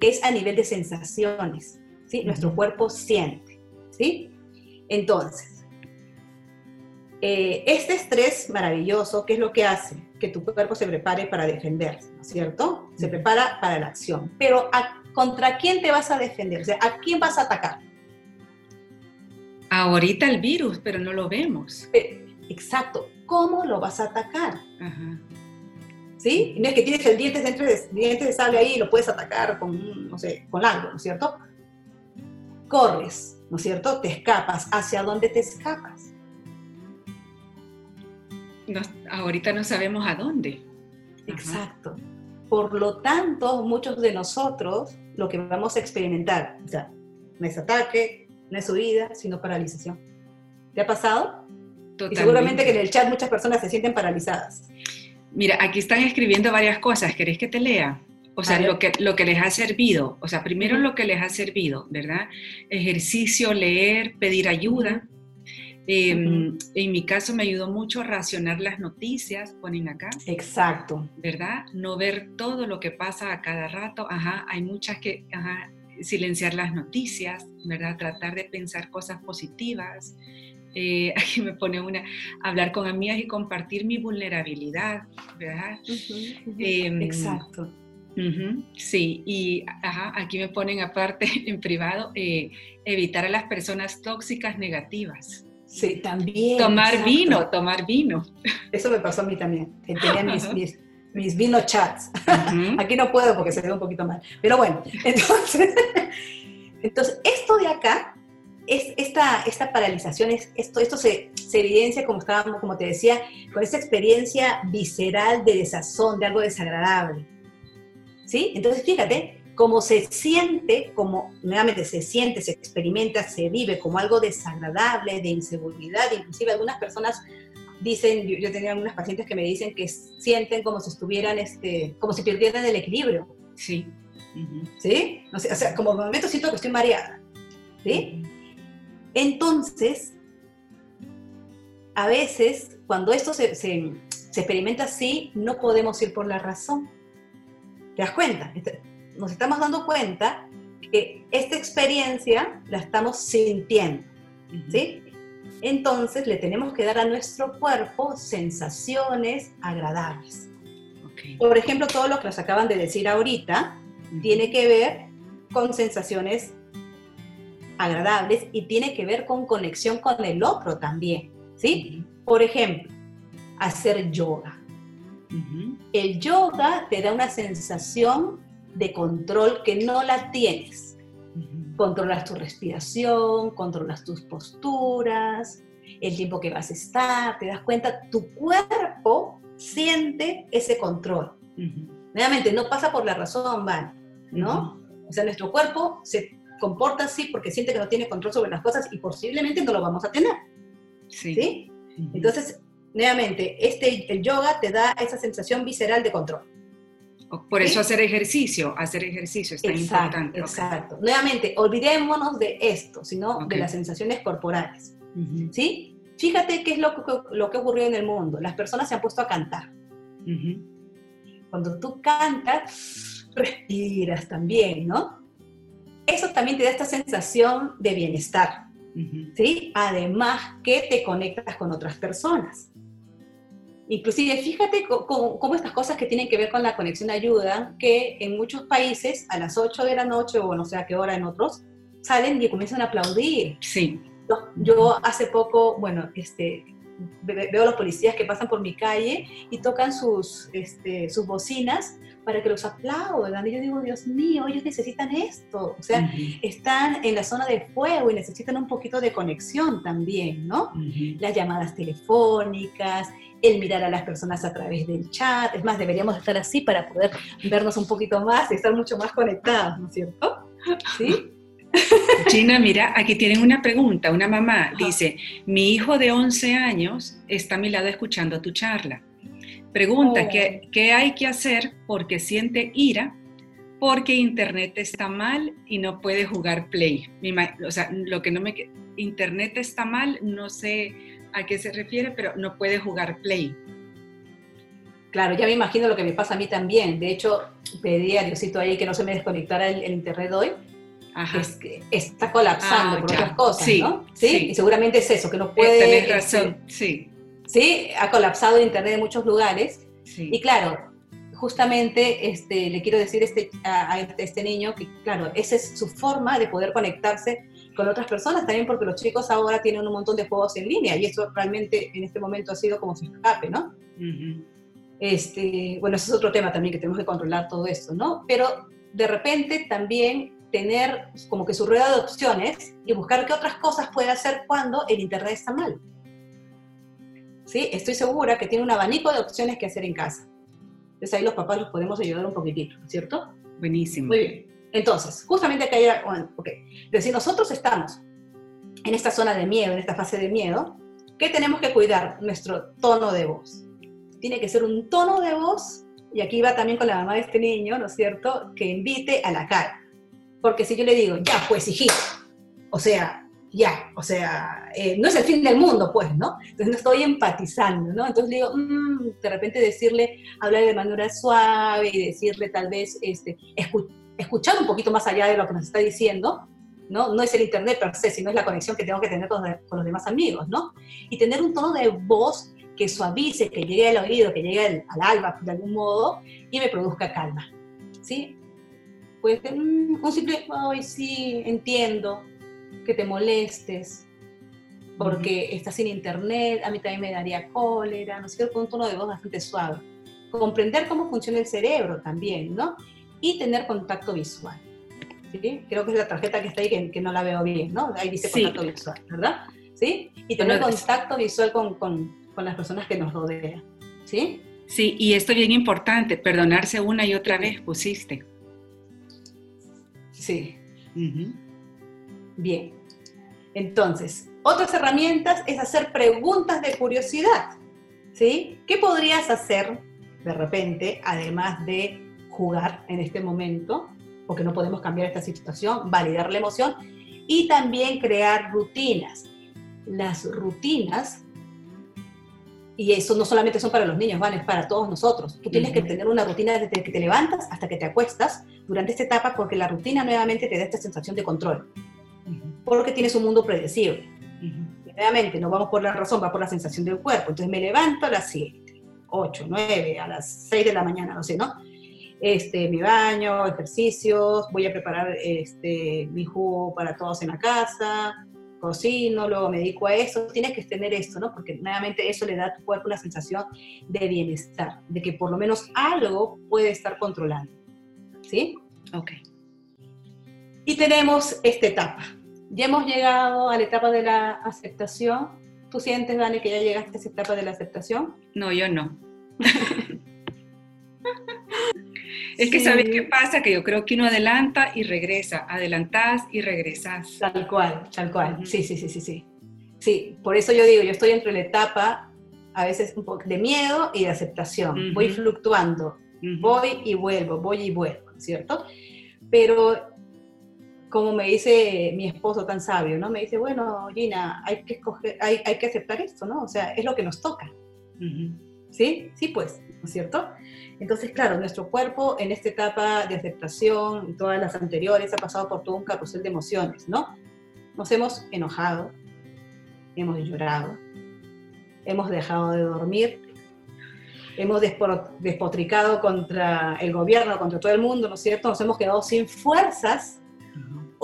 es a nivel de sensaciones, ¿sí? Nuestro cuerpo siente, ¿sí? Entonces, eh, este estrés maravilloso, ¿qué es lo que hace? Que tu cuerpo se prepare para defenderse, ¿no es cierto? Se prepara para la acción. Pero ¿contra quién te vas a defender? O sea, ¿a quién vas a atacar? Ahorita el virus, pero no lo vemos. Eh, exacto. ¿Cómo lo vas a atacar? ¿Sí? no es que tienes el diente de, diente de sable ahí y lo puedes atacar con, no sé, con algo, ¿no es cierto? Corres, ¿no es cierto? Te escapas. ¿Hacia dónde te escapas? ahorita no sabemos a dónde. Exacto. Por lo tanto, muchos de nosotros lo que vamos a experimentar, o sea, no es ataque, no es huida, sino paralización. ¿Te ha pasado? Y seguramente que en el chat muchas personas se sienten paralizadas. Mira, aquí están escribiendo varias cosas. ¿Querés que te lea? O sea, lo que, lo que les ha servido. O sea, primero lo que les ha servido, ¿verdad? Ejercicio, leer, pedir ayuda. Em, en mi caso me ayudó mucho a racionar las noticias, ponen acá. Exacto. ¿Verdad? No ver todo lo que pasa a cada rato. Ajá, hay muchas que, ajá, silenciar las noticias, ¿verdad? Tratar de pensar cosas positivas. Eh, [laughs] aquí me pone una, hablar con amigas y compartir mi vulnerabilidad, ¿verdad? Em, Exacto. sí, y ajá, aquí me ponen aparte [laughs] en privado, eh, evitar a las personas tóxicas negativas. Sí, también. Tomar vino, tomar vino. Eso me pasó a mí también. Tenía [laughs] mis, mis, vino chats. Aquí no puedo porque se ve un poquito mal. Pero bueno, entonces, entonces esto de acá, es, esta, esta paralización, es, esto, esto se, se, evidencia, como, estábamos, como te decía, con esta experiencia visceral de desazón, de algo desagradable. ¿Sí? Entonces, fíjate, como se siente, como nuevamente se siente, se experimenta, se vive como algo desagradable, de inseguridad, inclusive algunas personas dicen, yo, tenía algunas pacientes que me dicen que sienten como si estuvieran, este, como si perdieran el equilibrio. Sí. ¿Sí? O sea, como momento siento que estoy mareada. ¿Sí? Entonces, a veces, cuando esto se, se, se experimenta así, no podemos ir por la razón. ¿Te das cuenta? Este, nos estamos dando cuenta que esta experiencia la estamos sintiendo, ¿sí? Entonces le tenemos que dar a nuestro cuerpo sensaciones agradables. Por ejemplo, todo lo que nos acaban de decir ahorita tiene que ver con sensaciones agradables y tiene que ver con conexión con el otro también, ¿sí? Por ejemplo, hacer yoga. El yoga te da una sensación de control que no la tienes. Controlas tu respiración, controlas tus posturas, el tiempo que vas a estar, te das cuenta, tu cuerpo siente ese control. Nuevamente, no pasa por la razón, ¿vale? ¿no? O sea, nuestro cuerpo se comporta así porque siente que no tiene control sobre las cosas y posiblemente no lo vamos a tener. Sí. Entonces, nuevamente, este, el yoga te da esa sensación visceral de control. Por eso hacer ejercicio, hacer ejercicio es tan importante. Exacto. Nuevamente, olvidémonos de esto, sino de las sensaciones corporales. ¿Sí? Fíjate qué es lo que, lo que ocurrió en el mundo. Las personas se han puesto a cantar. Cuando tú cantas, [laughs] respiras también, ¿no? Eso también te da esta sensación de bienestar. ¿Sí? Además que te conectas con otras personas. Inclusive, fíjate cómo, estas cosas que tienen que ver con la conexión ayudan, que en muchos países a las 8 de la noche o no sé a qué hora en otros, salen y comienzan a aplaudir. Sí. Yo, hace poco, bueno, este, veo a los policías que pasan por mi calle y tocan sus, este, sus bocinas para que los aplaudan. Y yo digo, Dios mío, ellos necesitan esto. O sea, están en la zona de fuego y necesitan un poquito de conexión también, ¿no? Las llamadas telefónicas, el mirar a las personas a través del chat. Es más, deberíamos estar así para poder vernos un poquito más y estar mucho más conectados, ¿no es cierto? ¿Sí? [laughs] Gina, mira, aquí tienen una pregunta. Una mamá dice, mi hijo de 11 años está a mi lado escuchando tu charla. Pregunta, ¿qué, oh. ¿qué, hay que hacer porque siente ira? Porque internet está mal y no puede jugar play. O sea, lo que no me... Internet está mal, no sé a qué se refiere, pero no puede jugar play. Claro, ya me imagino lo que me pasa a mí también. De hecho, pedí a Diosito ahí que no se me desconectara el, internet hoy. Es que está colapsando ah, por otras cosas, ¿no? ¿Sí? Y seguramente es eso, que no puede... Tener razón, sí. Sí, ha colapsado el internet en muchos lugares. Y claro, justamente este, le quiero decir este, a, a este niño que, claro, esa es su forma de poder conectarse con otras personas, también porque los chicos ahora tienen un montón de juegos en línea y eso realmente en este momento ha sido como su escape, ¿no? este, bueno, ese es otro tema también que tenemos que controlar todo esto, ¿no? Pero de repente también tener como que su rueda de opciones y buscar qué otras cosas puede hacer cuando el Internet está mal. ¿Sí? Estoy segura que tiene un abanico de opciones que hacer en casa. Entonces ahí los papás los podemos ayudar un poquitito, ¿cierto? Buenísimo. Muy bien. Entonces, justamente acá era, ok, si nosotros estamos en esta zona de miedo, en esta fase de miedo, ¿qué tenemos que cuidar? Nuestro tono de voz. Tiene que ser un tono de voz, y aquí va también con la mamá de este niño, ¿no es cierto?, que invite a la cara. Porque si yo le digo, ya, pues hijito, o sea, ya, o sea, eh, no es el fin del mundo, pues, ¿no? Entonces no estoy empatizando, ¿no? Entonces digo, mm", de repente decirle, hablar de manera suave y decirle tal vez, este, escuchar escuchar un poquito más allá de lo que nos está diciendo, ¿no? No es el internet per se, sino es la conexión que tengo que tener con, los demás amigos, ¿no? Y tener un tono de voz que suavice, que llegue al oído, que llegue al, alba de algún modo y me produzca calma, ¿sí? Pues un simple, ay, sí, entiendo que te molestes, porque estás sin internet, a mí también me daría cólera, ¿no es cierto? Con un tono de voz bastante suave. Comprender cómo funciona el cerebro también, ¿no? y tener contacto visual. ¿sí? Creo que es la tarjeta que está ahí que, no la veo bien, ¿no? Ahí dice contacto visual, ¿verdad? ¿Sí? Y tener contacto visual con, con, con, las personas que nos rodean, ¿sí? Sí, y esto es bien importante, perdonarse una y otra vez, pusiste. Sí. Bien. Entonces, otras herramientas es hacer preguntas de curiosidad, ¿sí? ¿Qué podrías hacer de repente, además de jugar en este momento, porque no podemos cambiar esta situación, validar la emoción y también crear rutinas. Las rutinas, y eso no solamente son para los niños, van, es para todos nosotros. Tú tienes que tener una rutina desde que te levantas hasta que te acuestas durante esta etapa, porque la rutina nuevamente te da esta sensación de control, porque tienes un mundo predecible. Nuevamente, no vamos por la razón, va por la sensación del cuerpo. Entonces me levanto a las 7, 8, 9, a las 6 de la mañana, no sé, ¿no? este, mi baño, ejercicios, voy a preparar este, mi jugo para todos en la casa, cocino, luego me dedico a eso, tienes que tener esto, ¿no? Porque nuevamente eso le da a tu cuerpo una sensación de bienestar, de que por lo menos algo puede estar controlando, ¿sí? Ok. Y tenemos esta etapa. Ya hemos llegado a la etapa de la aceptación. ¿Tú sientes, Dani, que ya llegaste a esa etapa de la aceptación? No, yo no. [laughs] Es que sabes qué pasa, que yo creo que uno adelanta y regresa, adelantás y regresas. Tal cual, tal cual. Sí, sí, sí, sí, sí. Sí, por eso yo digo, yo estoy entre la etapa a veces un poco de miedo y de aceptación. Voy fluctuando, voy y vuelvo, voy y vuelvo, ¿cierto? Pero como me dice mi esposo tan sabio, ¿no? Me dice, bueno, Gina, hay que, escoger, hay, hay que aceptar esto, ¿no? O sea, es lo que nos toca. ¿Sí? Sí, pues, ¿no es cierto? Entonces, claro, nuestro cuerpo en esta etapa de aceptación todas las anteriores ha pasado por todo un carrusel de emociones, ¿no? Nos hemos enojado, hemos llorado, hemos dejado de dormir, hemos despotricado contra el gobierno, contra todo el mundo, ¿no es cierto? Nos hemos quedado sin fuerzas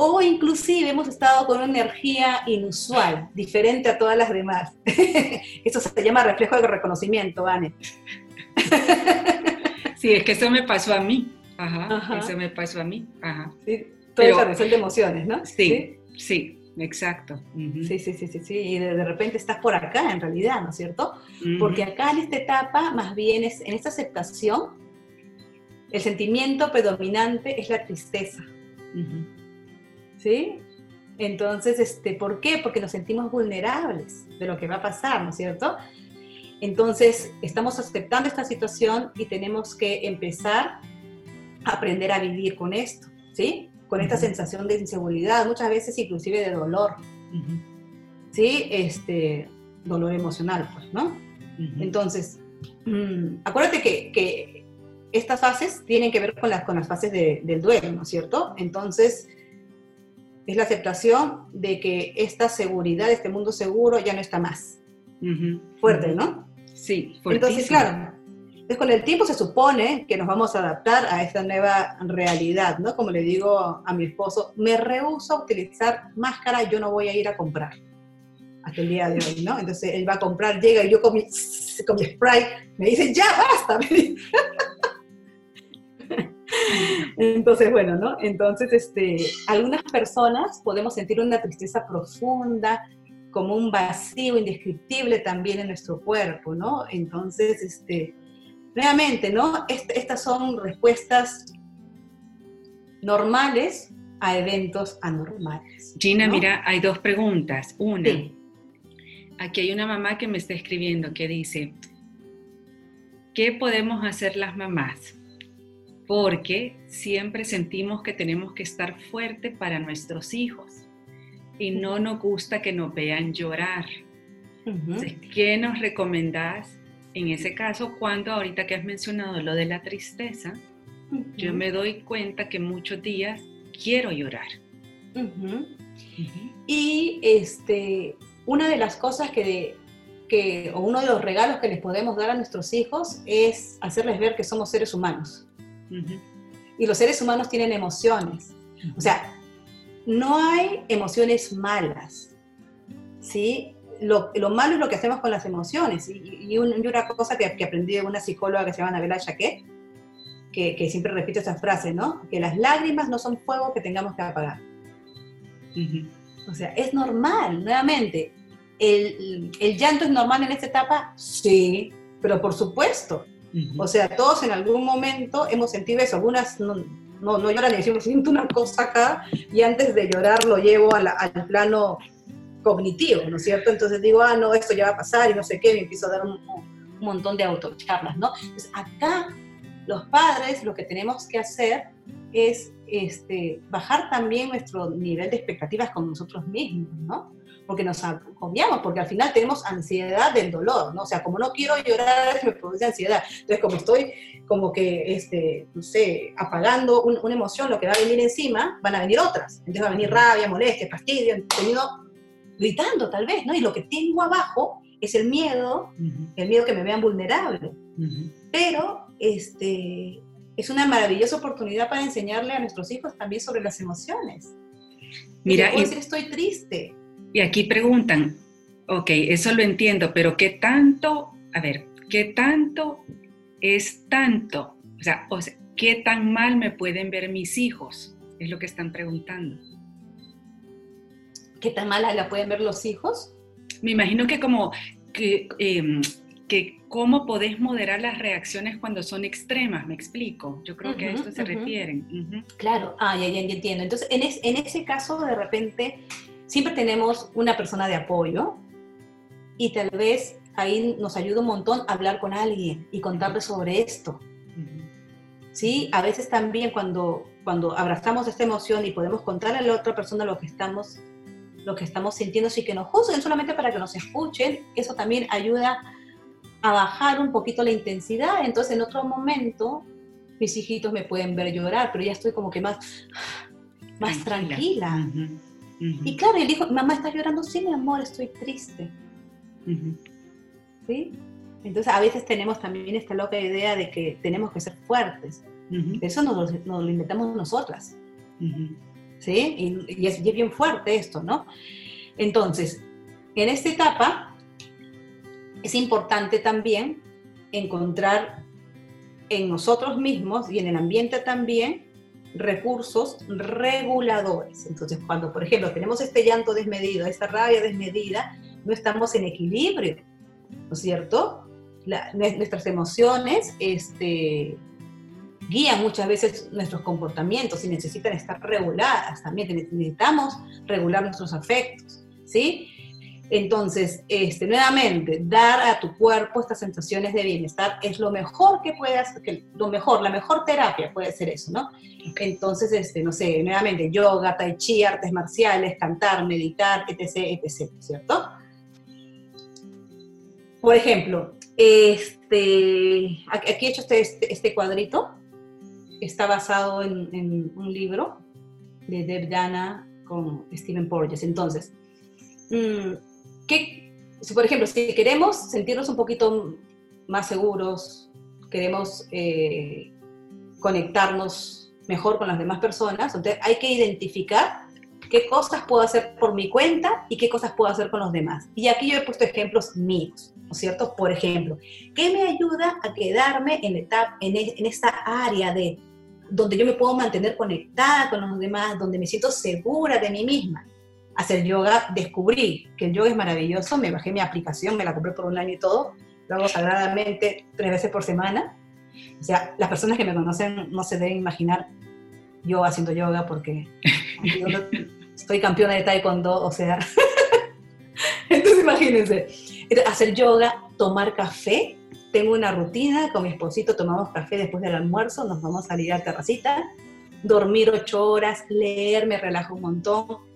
o inclusive hemos estado con una energía inusual, diferente a todas las demás. [laughs] eso se llama reflejo de reconocimiento, Vane. [laughs] sí, es que eso me pasó a mí. Ajá, eso me pasó a mí. Ajá. Sí, Pero, de emociones, ¿no? Sí, sí, exacto. Sí, sí, sí, sí, sí. Y de, repente estás por acá, en realidad, ¿no es cierto? Porque acá en esta etapa, más bien es, en esta aceptación, el sentimiento predominante es la tristeza. ¿Sí? Entonces, este, ¿por qué? Porque nos sentimos vulnerables de lo que va a pasar, ¿no es cierto? Entonces, estamos aceptando esta situación y tenemos que empezar a aprender a vivir con esto, ¿sí? Con esta sensación de inseguridad, muchas veces inclusive de dolor, ¿sí? Este, dolor emocional, pues, ¿no? Entonces, mm, acuérdate que, estas fases tienen que ver con las, con las fases del duelo, ¿no es cierto? Entonces, es la aceptación de que esta seguridad, este mundo seguro ya no está más. Fuerte, ¿no? Sí, fuerte. Entonces, claro, entonces con el tiempo se supone que nos vamos a adaptar a esta nueva realidad, ¿no? Como le digo a mi esposo, me rehuso a utilizar máscara, yo no voy a ir a comprar hasta el día de hoy, ¿no? Entonces él va a comprar, llega y yo con mi, con mi spray me dice, ya basta. [laughs] Entonces, bueno, ¿no? Entonces, este, algunas personas podemos sentir una tristeza profunda, como un vacío indescriptible también en nuestro cuerpo, ¿no? Entonces, este, nuevamente, ¿no? estas son respuestas normales a eventos anormales. Gina, mira, hay dos preguntas. Una, aquí hay una mamá que me está escribiendo que dice, ¿qué podemos hacer las mamás porque siempre sentimos que tenemos que estar fuerte para nuestros hijos y no nos gusta que nos vean llorar. ¿Qué nos recomendás en ese caso cuando ahorita que has mencionado lo de la tristeza, yo me doy cuenta que muchos días quiero llorar? Y este, una de las cosas que, que, o uno de los regalos que les podemos dar a nuestros hijos es hacerles ver que somos seres humanos y los seres humanos tienen emociones. O sea, no hay emociones malas. ¿sí? Lo, lo, malo es lo que hacemos con las emociones. Y, una cosa que, que, aprendí de una psicóloga que se llama Nabela Chaquet, que, que, siempre repite esa frase, ¿no? Que las lágrimas no son fuego que tengamos que apagar. O sea, es normal, nuevamente. El, ¿El llanto es normal en esta etapa? Sí, pero por supuesto, o sea, todos en algún momento hemos sentido eso. Algunas no, no, no lloran y decimos, siento una cosa acá, y antes de llorar lo llevo al plano cognitivo, ¿no es cierto? Entonces digo, ah, no, esto ya va a pasar y no sé qué, me empiezo a dar un, un montón de autocharlas, ¿no? Entonces, acá los padres lo que tenemos que hacer es este, bajar también nuestro nivel de expectativas con nosotros mismos, ¿no? Porque nos agobiamos, porque al final tenemos ansiedad del dolor, ¿no? O sea, como no quiero llorar, [laughs] me produce ansiedad. Entonces, como estoy como que, este, no sé, apagando una emoción, lo que va a venir encima, van a venir otras. Entonces va a venir rabia, molestia, fastidio, tenido gritando tal vez, ¿no? Y lo que tengo abajo es el miedo, el miedo que me vean vulnerable. Pero, este, es una maravillosa oportunidad para enseñarle a nuestros hijos también sobre las emociones. Mira, y, estoy triste, y aquí preguntan, ok, eso lo entiendo, pero ¿qué tanto, a ver, qué tanto es tanto? O sea, o sea, ¿qué tan mal me pueden ver mis hijos? Es lo que están preguntando. ¿Qué tan mala la pueden ver los hijos? Me imagino que como que, em, que cómo podés moderar las reacciones cuando son extremas, me explico. Yo creo que a esto se refieren. Claro, ah, ya, ya, entiendo. Entonces, en, en ese caso, de repente, siempre tenemos una persona de apoyo y tal vez ahí nos ayuda un montón hablar con alguien y contarle sobre esto. ¿Sí? A veces también cuando, cuando abrazamos esta emoción y podemos contarle a la otra persona lo que estamos lo que estamos sintiendo, sí que nos juzguen solamente para que nos escuchen, eso también ayuda a bajar un poquito la intensidad, entonces en otro momento mis hijitos me pueden ver llorar, pero ya estoy como que más, más tranquila. Y claro, él dijo, mamá, ¿estás llorando? Sí, mi amor, estoy triste. ¿Sí? Entonces a veces tenemos también esta loca idea de que tenemos que ser fuertes. Eso nos, lo inventamos nosotras. ¿Sí? Y, es, y, es, bien fuerte esto, ¿no? Entonces, en esta etapa es importante también encontrar en nosotros mismos y en el ambiente también recursos reguladores. Entonces, cuando, por ejemplo, tenemos este llanto desmedido, esta rabia desmedida, no estamos en equilibrio, ¿no es cierto? nuestras emociones este, guían muchas veces nuestros comportamientos y necesitan estar reguladas también, necesitamos regular nuestros afectos, ¿sí? Entonces, este, nuevamente, dar a tu cuerpo estas sensaciones de bienestar es lo mejor que puedes, que lo mejor, la mejor terapia puede ser eso, ¿no? Entonces, este, no sé, nuevamente, yoga, tai chi, artes marciales, cantar, meditar, etc., etc., ¿cierto? Por ejemplo, este, aquí he hecho este, este, este cuadrito, está basado en, un libro de Deb Dana con Stephen Porges. Entonces, mm, ¿qué, si por ejemplo, si queremos sentirnos un poquito más seguros, queremos eh, conectarnos mejor con las demás personas, entonces hay que identificar qué cosas puedo hacer por mi cuenta y qué cosas puedo hacer con los demás. Y aquí yo he puesto ejemplos míos, ¿no es cierto? Por ejemplo, ¿qué me ayuda a quedarme en, etapa, en, en esta área de donde yo me puedo mantener conectada con los demás, donde me siento segura de mí misma? Hacer yoga, descubrí que el yoga es maravilloso, me bajé mi aplicación, me la compré por un año y todo, lo hago sagradamente tres veces por semana. O sea, las personas que me conocen no se deben imaginar yo haciendo yoga porque [laughs] soy campeona de taekwondo, o sea, [laughs] entonces imagínense, hacer yoga, tomar café, tengo una rutina, con mi esposito tomamos café después del almuerzo, nos vamos a salir a la terracita, dormir ocho horas, leer, me relaja un montón,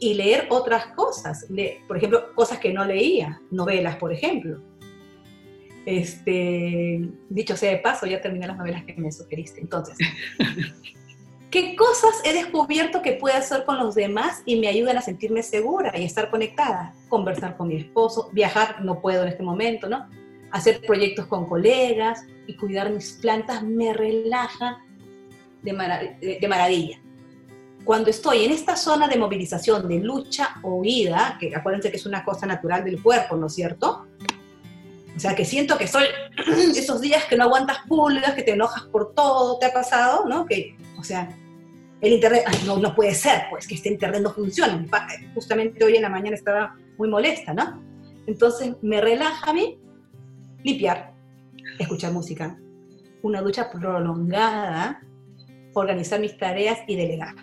y leer otras cosas, por ejemplo, cosas que no leía, novelas, por ejemplo. Este, dicho sea de paso, ya terminé las novelas que me sugeriste. Entonces, [laughs] ¿Qué cosas he descubierto que puedo hacer con los demás y me ayudan a sentirme segura y estar conectada? Conversar con mi esposo, viajar, no puedo en este momento, ¿no? Hacer proyectos con colegas y cuidar mis plantas me relaja de, de maravilla. Cuando estoy en esta zona de movilización, de lucha o huida, que acuérdense que es una cosa natural del cuerpo, ¿no es cierto? O sea, que siento que soy [clears throat] esos días que no aguantas pulgas, que te enojas por todo, ¿te ha pasado? ¿No? Que, o sea, el internet, no, no puede ser, pues, que este internet no funciona. Justamente hoy en la mañana estaba muy molesta, ¿no? Entonces me relaja a mí limpiar, escuchar música, una ducha prolongada, organizar mis tareas y delegar.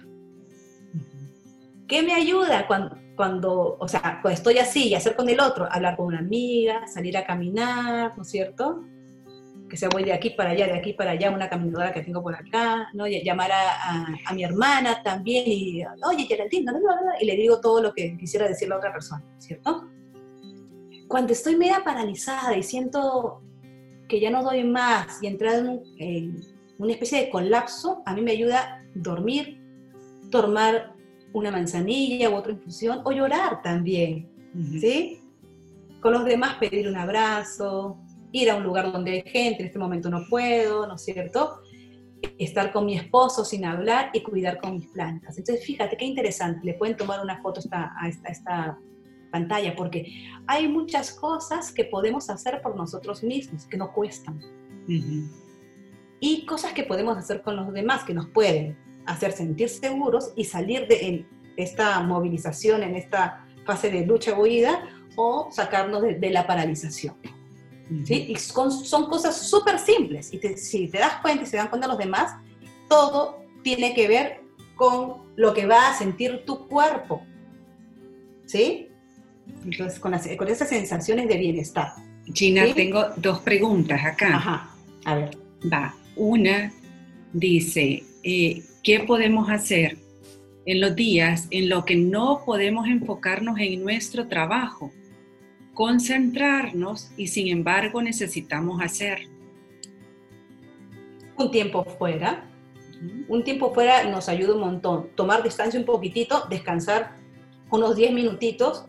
¿Qué me ayuda cuando, cuando, o sea, cuando estoy así y hacer con el otro? Hablar con una amiga, salir a caminar, ¿no es cierto? que se voy de aquí para allá, de aquí para allá, una caminadora que tengo por acá, ¿no? Llamar a, mi hermana también y, oye, Geraldine, y le digo todo lo que quisiera decirle a otra persona, ¿cierto? Cuando estoy media paralizada y siento que ya no doy más y entrar en, una especie de colapso, a mí me ayuda dormir, tomar una manzanilla u otra infusión o llorar también, ¿sí? Con los demás pedir un abrazo, ir a un lugar donde hay gente, en este momento no puedo, ¿no es cierto? Estar con mi esposo sin hablar y cuidar con mis plantas. Entonces, fíjate qué interesante, le pueden tomar una foto a esta, esta pantalla, porque hay muchas cosas que podemos hacer por nosotros mismos, que no cuestan. Y cosas que podemos hacer con los demás, que nos pueden hacer sentir seguros y salir de esta movilización, en esta fase de lucha o huida, o sacarnos de la paralización. ¿sí? Y son, son cosas súper simples. Y si te das cuenta y se dan cuenta los demás, todo tiene que ver con lo que va a sentir tu cuerpo. ¿Sí? Entonces, con, con esas sensaciones de bienestar. Gina, tengo dos preguntas acá. Ajá, a ver. Va, una dice, eh, ¿qué podemos hacer en los días en los que no podemos enfocarnos en nuestro trabajo? Concentrarnos y sin embargo necesitamos hacer. Un tiempo fuera. Un tiempo fuera nos ayuda un montón. Tomar distancia un poquitito, descansar unos 10 minutitos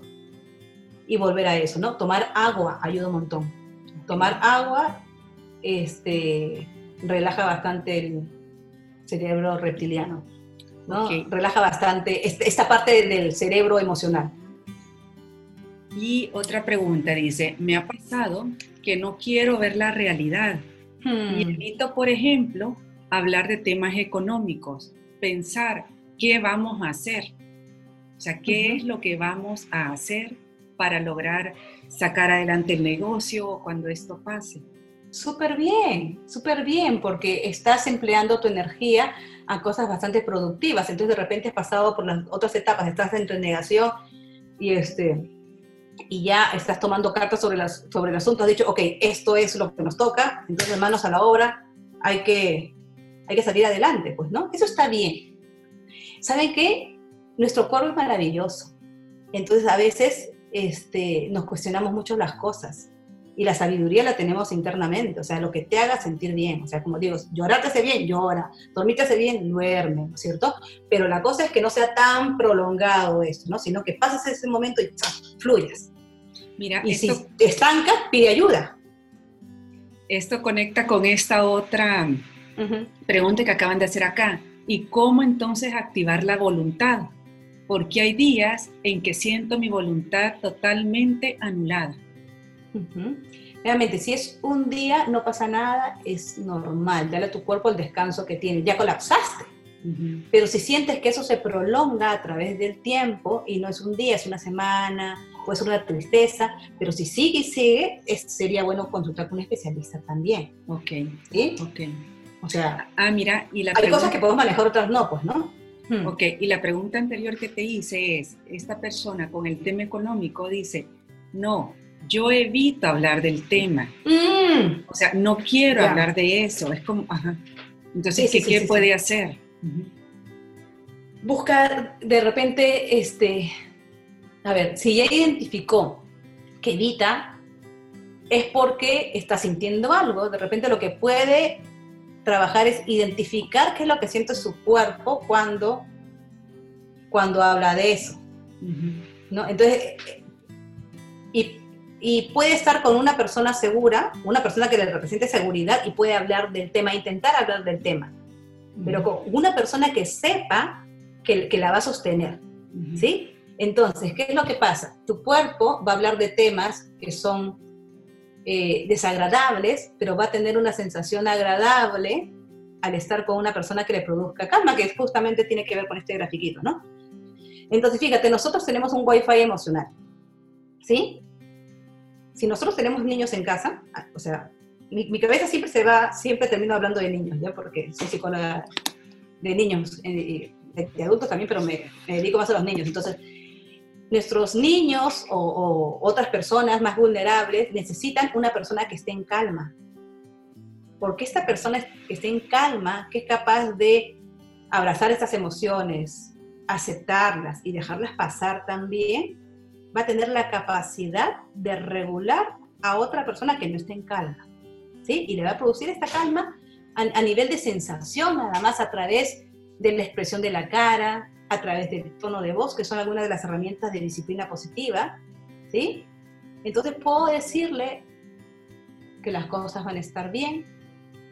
y volver a eso, ¿no? Tomar agua ayuda un montón. Tomar agua este, relaja bastante el cerebro reptiliano, ¿no? Relaja bastante esta parte del cerebro emocional. Y otra pregunta dice, me ha pasado que no quiero ver la realidad. Y hmm. evito, por ejemplo, hablar de temas económicos, pensar qué vamos a hacer. O sea, qué es lo que vamos a hacer para lograr sacar adelante el negocio cuando esto pase. Súper bien, súper bien, porque estás empleando tu energía a cosas bastante productivas. Entonces de repente has pasado por las otras etapas, estás en negación y, este, y ya estás tomando cartas sobre, las, sobre el asunto. Has dicho, ok, esto es lo que nos toca, entonces manos a la obra, hay que, hay que salir adelante, pues, ¿no? Eso está bien. ¿Saben qué? Nuestro cuerpo es maravilloso. Entonces a veces este, nos cuestionamos mucho las cosas. Y la sabiduría la tenemos internamente, o sea, lo que te haga sentir bien. O sea, como digo, llorar te hace bien, llora. Dormir te hace bien, duerme, ¿no es cierto? Pero la cosa es que no sea tan prolongado esto, ¿no? Sino que pases ese momento y fluyas. Mira, y si te estancas, pide ayuda. Esto conecta con esta otra pregunta que acaban de hacer acá. ¿Y cómo entonces activar la voluntad? porque hay días en que siento mi voluntad totalmente anulada. Realmente, si es un día, no pasa nada, es normal, dale a tu cuerpo el descanso que tiene, ya colapsaste. Pero si sientes que eso se prolonga a través del tiempo y no es un día, es una semana o es una tristeza, pero si sigue y sigue, sería bueno consultar con un especialista también. Ok. ¿Sí? Ok. O sea, ah, mira, y la hay cosas que podemos manejar, otras no, pues, ¿no? Hmm. Ok, y la pregunta anterior que te hice es, esta persona con el tema económico dice, no, yo evito hablar del tema. Mm. O sea, no quiero hablar de eso. Es como, ajá. Entonces, ¿qué, puede hacer? Buscar de repente, este, a ver, si ya identificó que evita, es porque está sintiendo algo. De repente lo que puede trabajar es identificar qué es lo que siente su cuerpo cuando, cuando habla de eso. ¿no? Entonces, y, y, puede estar con una persona segura, una persona que le represente seguridad y puede hablar del tema, intentar hablar del tema, pero con una persona que sepa que, que la va a sostener. ¿Sí? Entonces, ¿qué es lo que pasa? Tu cuerpo va a hablar de temas que son eh, desagradables, pero va a tener una sensación agradable al estar con una persona que le produzca calma, que justamente tiene que ver con este grafiquito, ¿no? Entonces, fíjate, nosotros tenemos un wifi emocional, ¿sí? Si nosotros tenemos niños en casa, ah, o sea, mi, cabeza siempre se va, siempre termino hablando de niños, ¿ya? Porque soy psicóloga de niños, eh, de, adultos también, pero me, me dedico más a los niños. Entonces, nuestros niños o, otras personas más vulnerables necesitan una persona que esté en calma. Porque esta persona que esté en calma, que es capaz de abrazar estas emociones, aceptarlas y dejarlas pasar también, va a tener la capacidad de regular a otra persona que no esté en calma. ¿sí? Y le va a producir esta calma a, a nivel de sensación, nada más a través de la expresión de la cara, a través del tono de voz, que son algunas de las herramientas de disciplina positiva, ¿sí? Entonces puedo decirle que las cosas van a estar bien,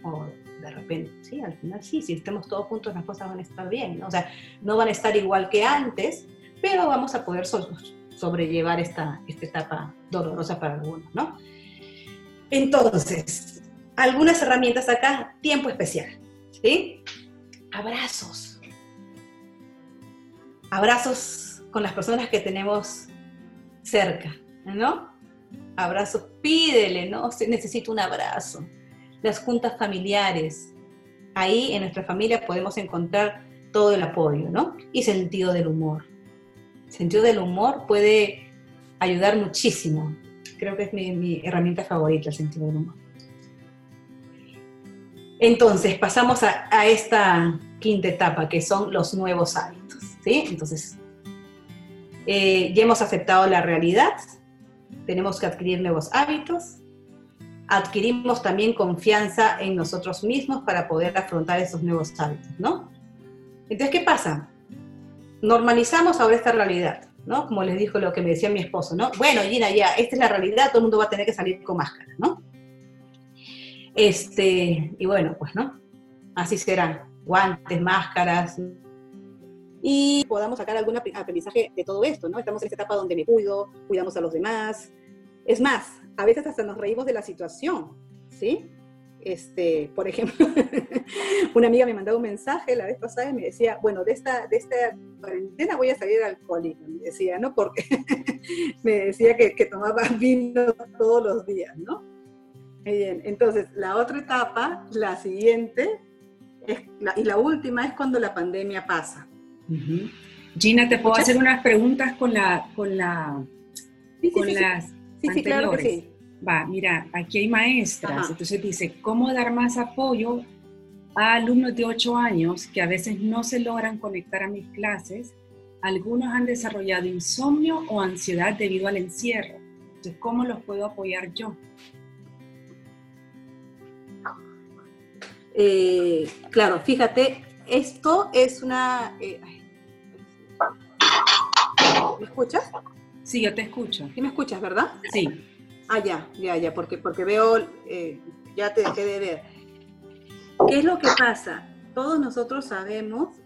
o de repente, sí, al final sí, si estemos todos juntos las cosas van a estar bien, ¿no? o sea, no van a estar igual que antes, pero vamos a poder sobrellevar esta, esta etapa dolorosa para algunos, ¿no? Entonces, algunas herramientas acá, tiempo especial, ¿sí? Abrazos, abrazos con las personas que tenemos cerca, ¿no? abrazos, pídele, ¿no? Necesito un abrazo. Las juntas familiares. Ahí en nuestra familia podemos encontrar todo el apoyo, ¿no? Y sentido del humor. Sentido del humor puede ayudar muchísimo. Creo que es mi, mi herramienta favorita, el sentido del humor. Entonces, pasamos a, esta quinta etapa, que son los nuevos hábitos. ¿sí? Entonces, eh, ya hemos aceptado la realidad, tenemos que adquirir nuevos hábitos, adquirimos también confianza en nosotros mismos para poder afrontar esos nuevos hábitos, ¿no? Entonces, ¿qué pasa? Normalizamos ahora esta realidad, ¿no? Como les dijo lo que me decía mi esposo, ¿no? Bueno, Gina, ya, esta es la realidad, todo el mundo va a tener que salir con máscara, ¿no? Este, y bueno, pues no, así serán, guantes, máscaras, y podamos sacar algún aprendizaje de todo esto, ¿no? Estamos en esta etapa donde me cuido, cuidamos a los demás. Es más, a veces hasta nos reímos de la situación, ¿sí? Este, por ejemplo, [laughs] una amiga me mandaba un mensaje la vez pasada y me decía, bueno, de esta, de esta cuarentena voy a salir alcohólica, me decía, ¿no? Porque [laughs] me decía que, que tomaba [laughs] vino todos los días, ¿no? bien, entonces la otra etapa, la siguiente, y la última es cuando la pandemia pasa. Gina, ¿te puedo hacer unas preguntas con la, con la, sí, con las sí, claro que sí. Va, mira, aquí hay maestras, entonces dice, ¿cómo dar más apoyo a alumnos de 8 años que a veces no se logran conectar a mis clases? Algunos han desarrollado insomnio o ansiedad debido al encierro. Entonces, ¿cómo los puedo apoyar yo? Eh, claro, fíjate, esto es una... Eh, ¿Me escuchas? Sí, yo te escucho. ¿Sí me escuchas, verdad? Sí. Ah, ya, ya, ya, porque, porque veo, eh, ya te dejé de ver. ¿Qué es lo que pasa? Todos nosotros sabemos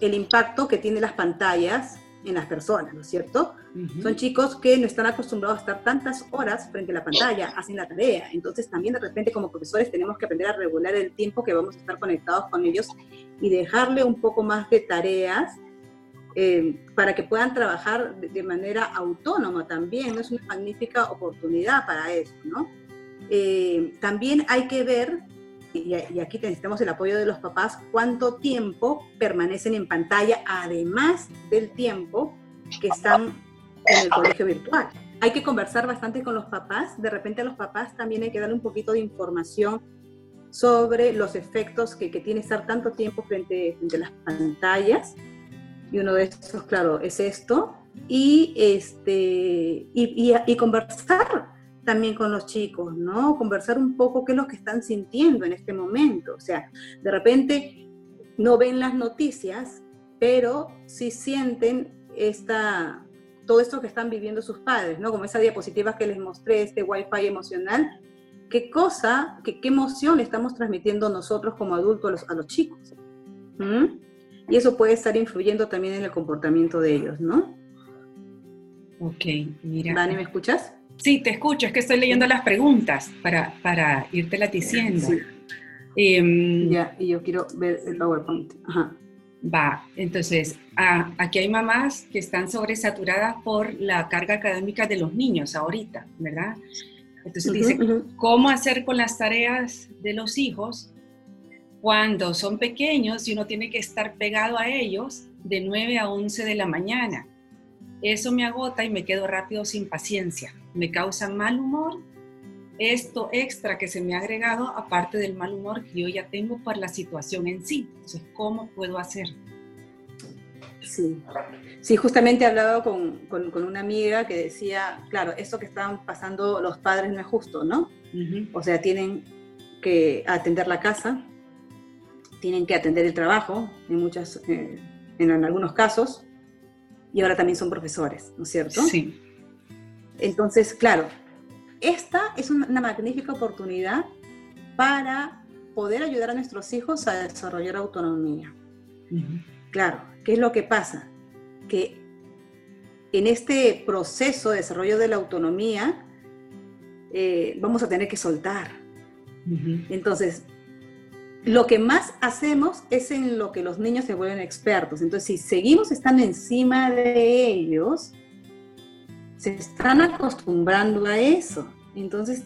el impacto que tienen las pantallas en las personas, ¿no es cierto? Son chicos que no están acostumbrados a estar tantas horas frente a la pantalla, hacen la tarea. Entonces también de repente como profesores tenemos que aprender a regular el tiempo que vamos a estar conectados con ellos y dejarle un poco más de tareas eh, para que puedan trabajar de, manera autónoma también. Es una magnífica oportunidad para eso, ¿no? Eh, también hay que ver y, aquí necesitamos el apoyo de los papás, cuánto tiempo permanecen en pantalla, además del tiempo que están en el colegio virtual. Hay que conversar bastante con los papás, de repente a los papás también hay que darle un poquito de información sobre los efectos que, tiene estar tanto tiempo frente, frente a las pantallas. Y uno de estos, claro, es esto. Y, este, y, y, y conversar también con los chicos, ¿no? Conversar un poco qué es lo que están sintiendo en este momento. O sea, de repente no ven las noticias, pero sí sienten esta, todo esto que están viviendo sus padres, ¿no? Como esa diapositiva que les mostré, este wifi emocional. ¿Qué cosa, qué, qué emoción estamos transmitiendo nosotros como adultos a los, chicos? ¿Mm? Y eso puede estar influyendo también en el comportamiento de ellos, ¿no? Ok, mira. Dani, ¿me escuchas? Sí, te escucho, es que estoy leyendo las preguntas para, para irte diciendo. Em, ya, y yo quiero ver el PowerPoint. Ajá. Va, entonces, ah, aquí hay mamás que están sobresaturadas por la carga académica de los niños ahorita, ¿verdad? Entonces dice, ¿cómo hacer con las tareas de los hijos cuando son pequeños y uno tiene que estar pegado a ellos de 9 a 11 de la mañana? Eso me agota y me quedo rápido sin paciencia. Me causa mal humor. Esto extra que se me ha agregado, aparte del mal humor que yo ya tengo por la situación en sí. Entonces, ¿cómo puedo hacer? Sí, sí justamente he hablado con, con, una amiga que decía, claro, esto que están pasando los padres no es justo, ¿no? O sea, tienen que atender la casa, tienen que atender el trabajo, en, muchas, eh, en algunos casos, y ahora también son profesores, ¿no es cierto? Sí. Entonces, claro, esta es una magnífica oportunidad para poder ayudar a nuestros hijos a desarrollar autonomía. Claro, ¿qué es lo que pasa? Que en este proceso de desarrollo de la autonomía eh, vamos a tener que soltar. Entonces, lo que más hacemos es en lo que los niños se vuelven expertos. Entonces, si seguimos estando encima de ellos, se están acostumbrando a eso. Entonces,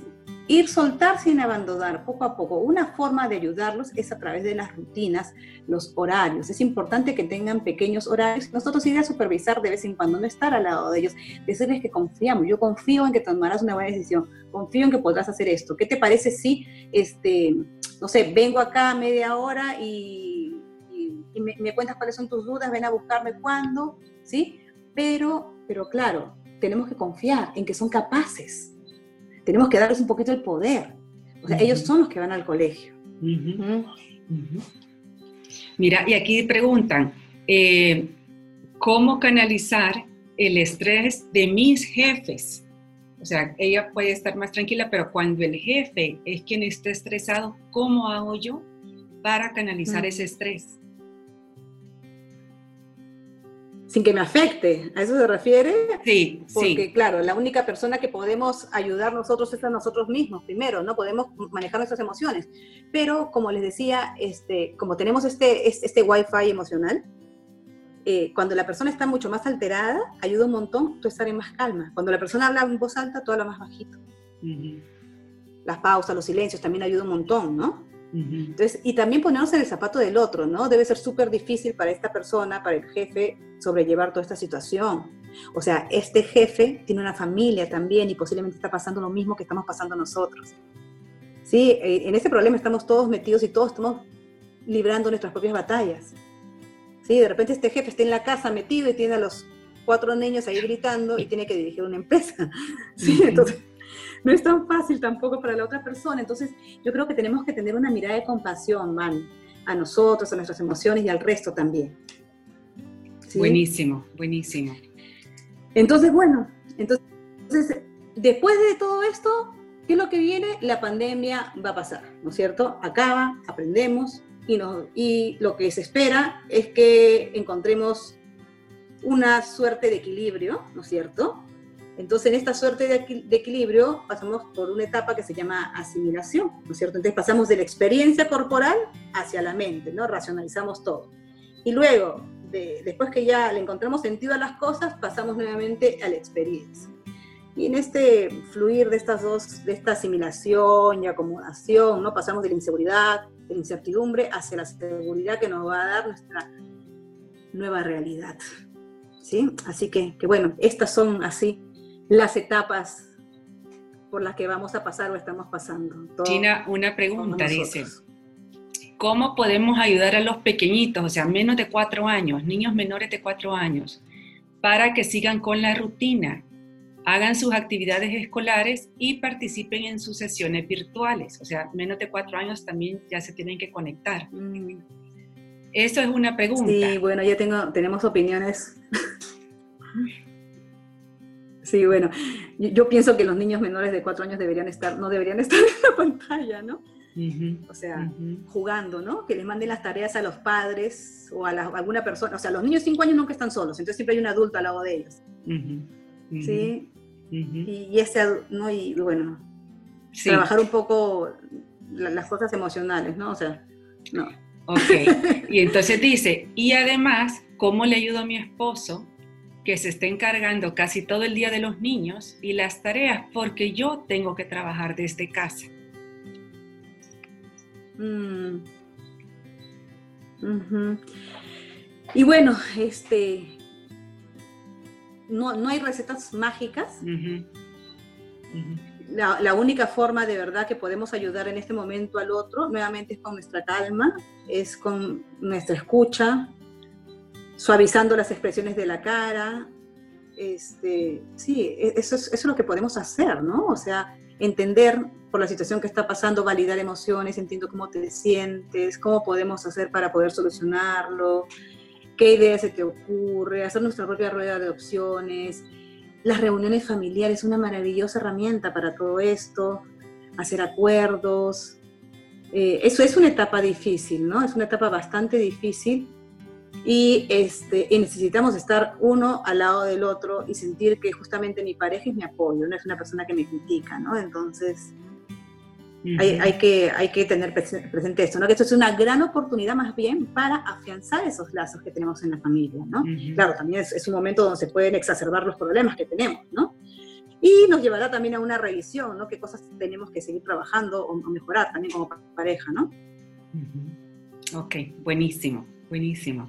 Ir soltar sin abandonar poco a poco. Una forma de ayudarlos es a través de las rutinas, los horarios. Es importante que tengan pequeños horarios. Nosotros ir a supervisar de vez en cuando, no estar al lado de ellos, decirles que confiamos. Yo confío en que tomarás una buena decisión. Confío en que podrás hacer esto. ¿Qué te parece si, este, no sé, vengo acá media hora y, me, me, cuentas cuáles son tus dudas, ven a buscarme cuándo, ¿sí? Pero, pero claro, tenemos que confiar en que son capaces tenemos que darles un poquito el poder. O sea, ellos son los que van al colegio. Mira, y aquí preguntan, eh, ¿cómo canalizar el estrés de mis jefes? O sea, ella puede estar más tranquila, pero cuando el jefe es quien está estresado, ¿cómo hago yo para canalizar ese estrés? sin que me afecte. ¿A eso se refiere? Sí, Porque, claro, la única persona que podemos ayudar nosotros es a nosotros mismos, primero, ¿no? Podemos manejar nuestras emociones. Pero, como les decía, este, como tenemos este, este, wifi emocional, eh, cuando la persona está mucho más alterada, ayuda un montón tú estar en más calma. Cuando la persona habla en voz alta, tú hablas más bajito. Las pausas, los silencios también ayudan un montón, ¿no? Entonces, y también ponernos en el zapato del otro, ¿no? Debe ser súper difícil para esta persona, para el jefe, sobrellevar toda esta situación. O sea, este jefe tiene una familia también y posiblemente está pasando lo mismo que estamos pasando nosotros. Sí, eh, en este problema estamos todos metidos y todos estamos librando nuestras propias batallas. Sí, de repente este jefe está en la casa metido y tiene a los cuatro niños ahí gritando y tiene que dirigir una empresa. [laughs] Sí, entonces no es tan fácil tampoco para la otra persona. Entonces, yo creo que tenemos que tener una mirada de compasión, man, a nosotros, a nuestras emociones y al resto también. Buenísimo, buenísimo. Entonces, bueno, entonces, después de todo esto, ¿qué es lo que viene? La pandemia va a pasar, ¿no es cierto? Acaba, aprendemos y, lo que se espera es que encontremos una suerte de equilibrio, ¿no es cierto? Entonces, en esta suerte de, equilibrio pasamos por una etapa que se llama asimilación, ¿no es cierto? Entonces pasamos de la experiencia corporal hacia la mente, ¿no? Racionalizamos todo. Y luego, después que ya le encontramos sentido a las cosas, pasamos nuevamente a la experiencia. Y en este fluir de estas dos, de esta asimilación y acomodación, ¿no? Pasamos de la inseguridad, incertidumbre, hacia la seguridad que nos va a dar nuestra nueva realidad. ¿Sí? Así que, que bueno, estas son así las etapas por las que vamos a pasar o estamos pasando. Gina, una pregunta, dice. ¿Cómo podemos ayudar a los pequeñitos, o sea, menos de cuatro años, niños menores de cuatro años, para que sigan con la rutina, hagan sus actividades escolares y participen en sus sesiones virtuales? O sea, menos de cuatro años también ya se tienen que conectar. Mm. Eso es una pregunta. Sí, bueno, ya tengo, tenemos opiniones Sí, bueno, yo, pienso que los niños menores de cuatro años deberían estar, no deberían estar [laughs] en la pantalla, ¿no? o sea, jugando, ¿no? Que les manden las tareas a los padres o a, alguna persona. O sea, los niños de cinco años nunca están solos, entonces siempre hay un adulto al lado de ellos. ¿Sí? Y, ese ¿no? Y bueno, trabajar un poco las cosas emocionales, ¿no? O sea, no. Ok. [laughs] Y entonces dice, y además, ¿cómo le ayudo a mi esposo que se esté encargando casi todo el día de los niños y las tareas porque yo tengo que trabajar desde casa. Mm. Y bueno, este, no, hay recetas mágicas. La, la, única forma de verdad que podemos ayudar en este momento al otro, nuevamente, es con nuestra calma, es con nuestra escucha, suavizando las expresiones de la cara. Este, sí, e, eso es, eso es lo que podemos hacer, ¿no? O sea, entender por la situación que está pasando, validar emociones, entiendo cómo te sientes, cómo podemos hacer para poder solucionarlo, qué ideas se te ocurre, hacer nuestra propia rueda de opciones. Las reuniones familiares, una maravillosa herramienta para todo esto, hacer acuerdos. Eh, eso es una etapa difícil, ¿no? Es una etapa bastante difícil y, este, necesitamos estar uno al lado del otro y sentir que justamente mi pareja es mi apoyo, no es una persona que me critica, ¿no? Entonces, hay, que, hay que tener presente esto, ¿no? Que esto es una gran oportunidad más bien para afianzar esos lazos que tenemos en la familia, ¿no? Claro, también es, un momento donde se pueden exacerbar los problemas que tenemos, ¿no? Y nos llevará también a una revisión, ¿no? Qué cosas tenemos que seguir trabajando o, mejorar también como pareja, ¿no? Ok, buenísimo, buenísimo.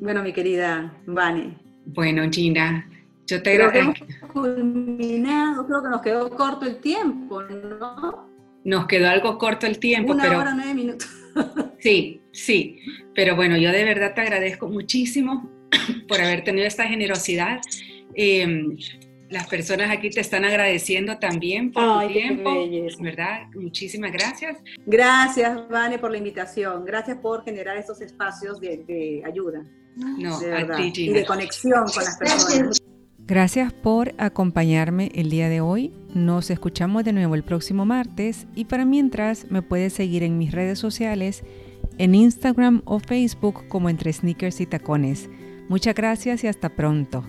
Bueno, mi querida Vani. Bueno, Gina, yo te agradezco. culminado, creo que nos quedó corto el tiempo, ¿no? Nos quedó algo corto el tiempo, Una pero... hora, nueve minutos. [laughs] sí, sí, pero bueno, yo de verdad te agradezco muchísimo [clears throat] por haber tenido esta generosidad. Em, las personas aquí te están agradeciendo también por tu tiempo, ¿verdad? Muchísimas gracias. Gracias, Vane, por la invitación. Gracias por generar estos espacios de, ayuda. No, a ti, Y de conexión con las personas. Gracias por acompañarme el día de hoy. Nos escuchamos de nuevo el próximo martes y para mientras me puedes seguir en mis redes sociales, en Instagram o Facebook como entre sneakers y tacones. Muchas gracias y hasta pronto.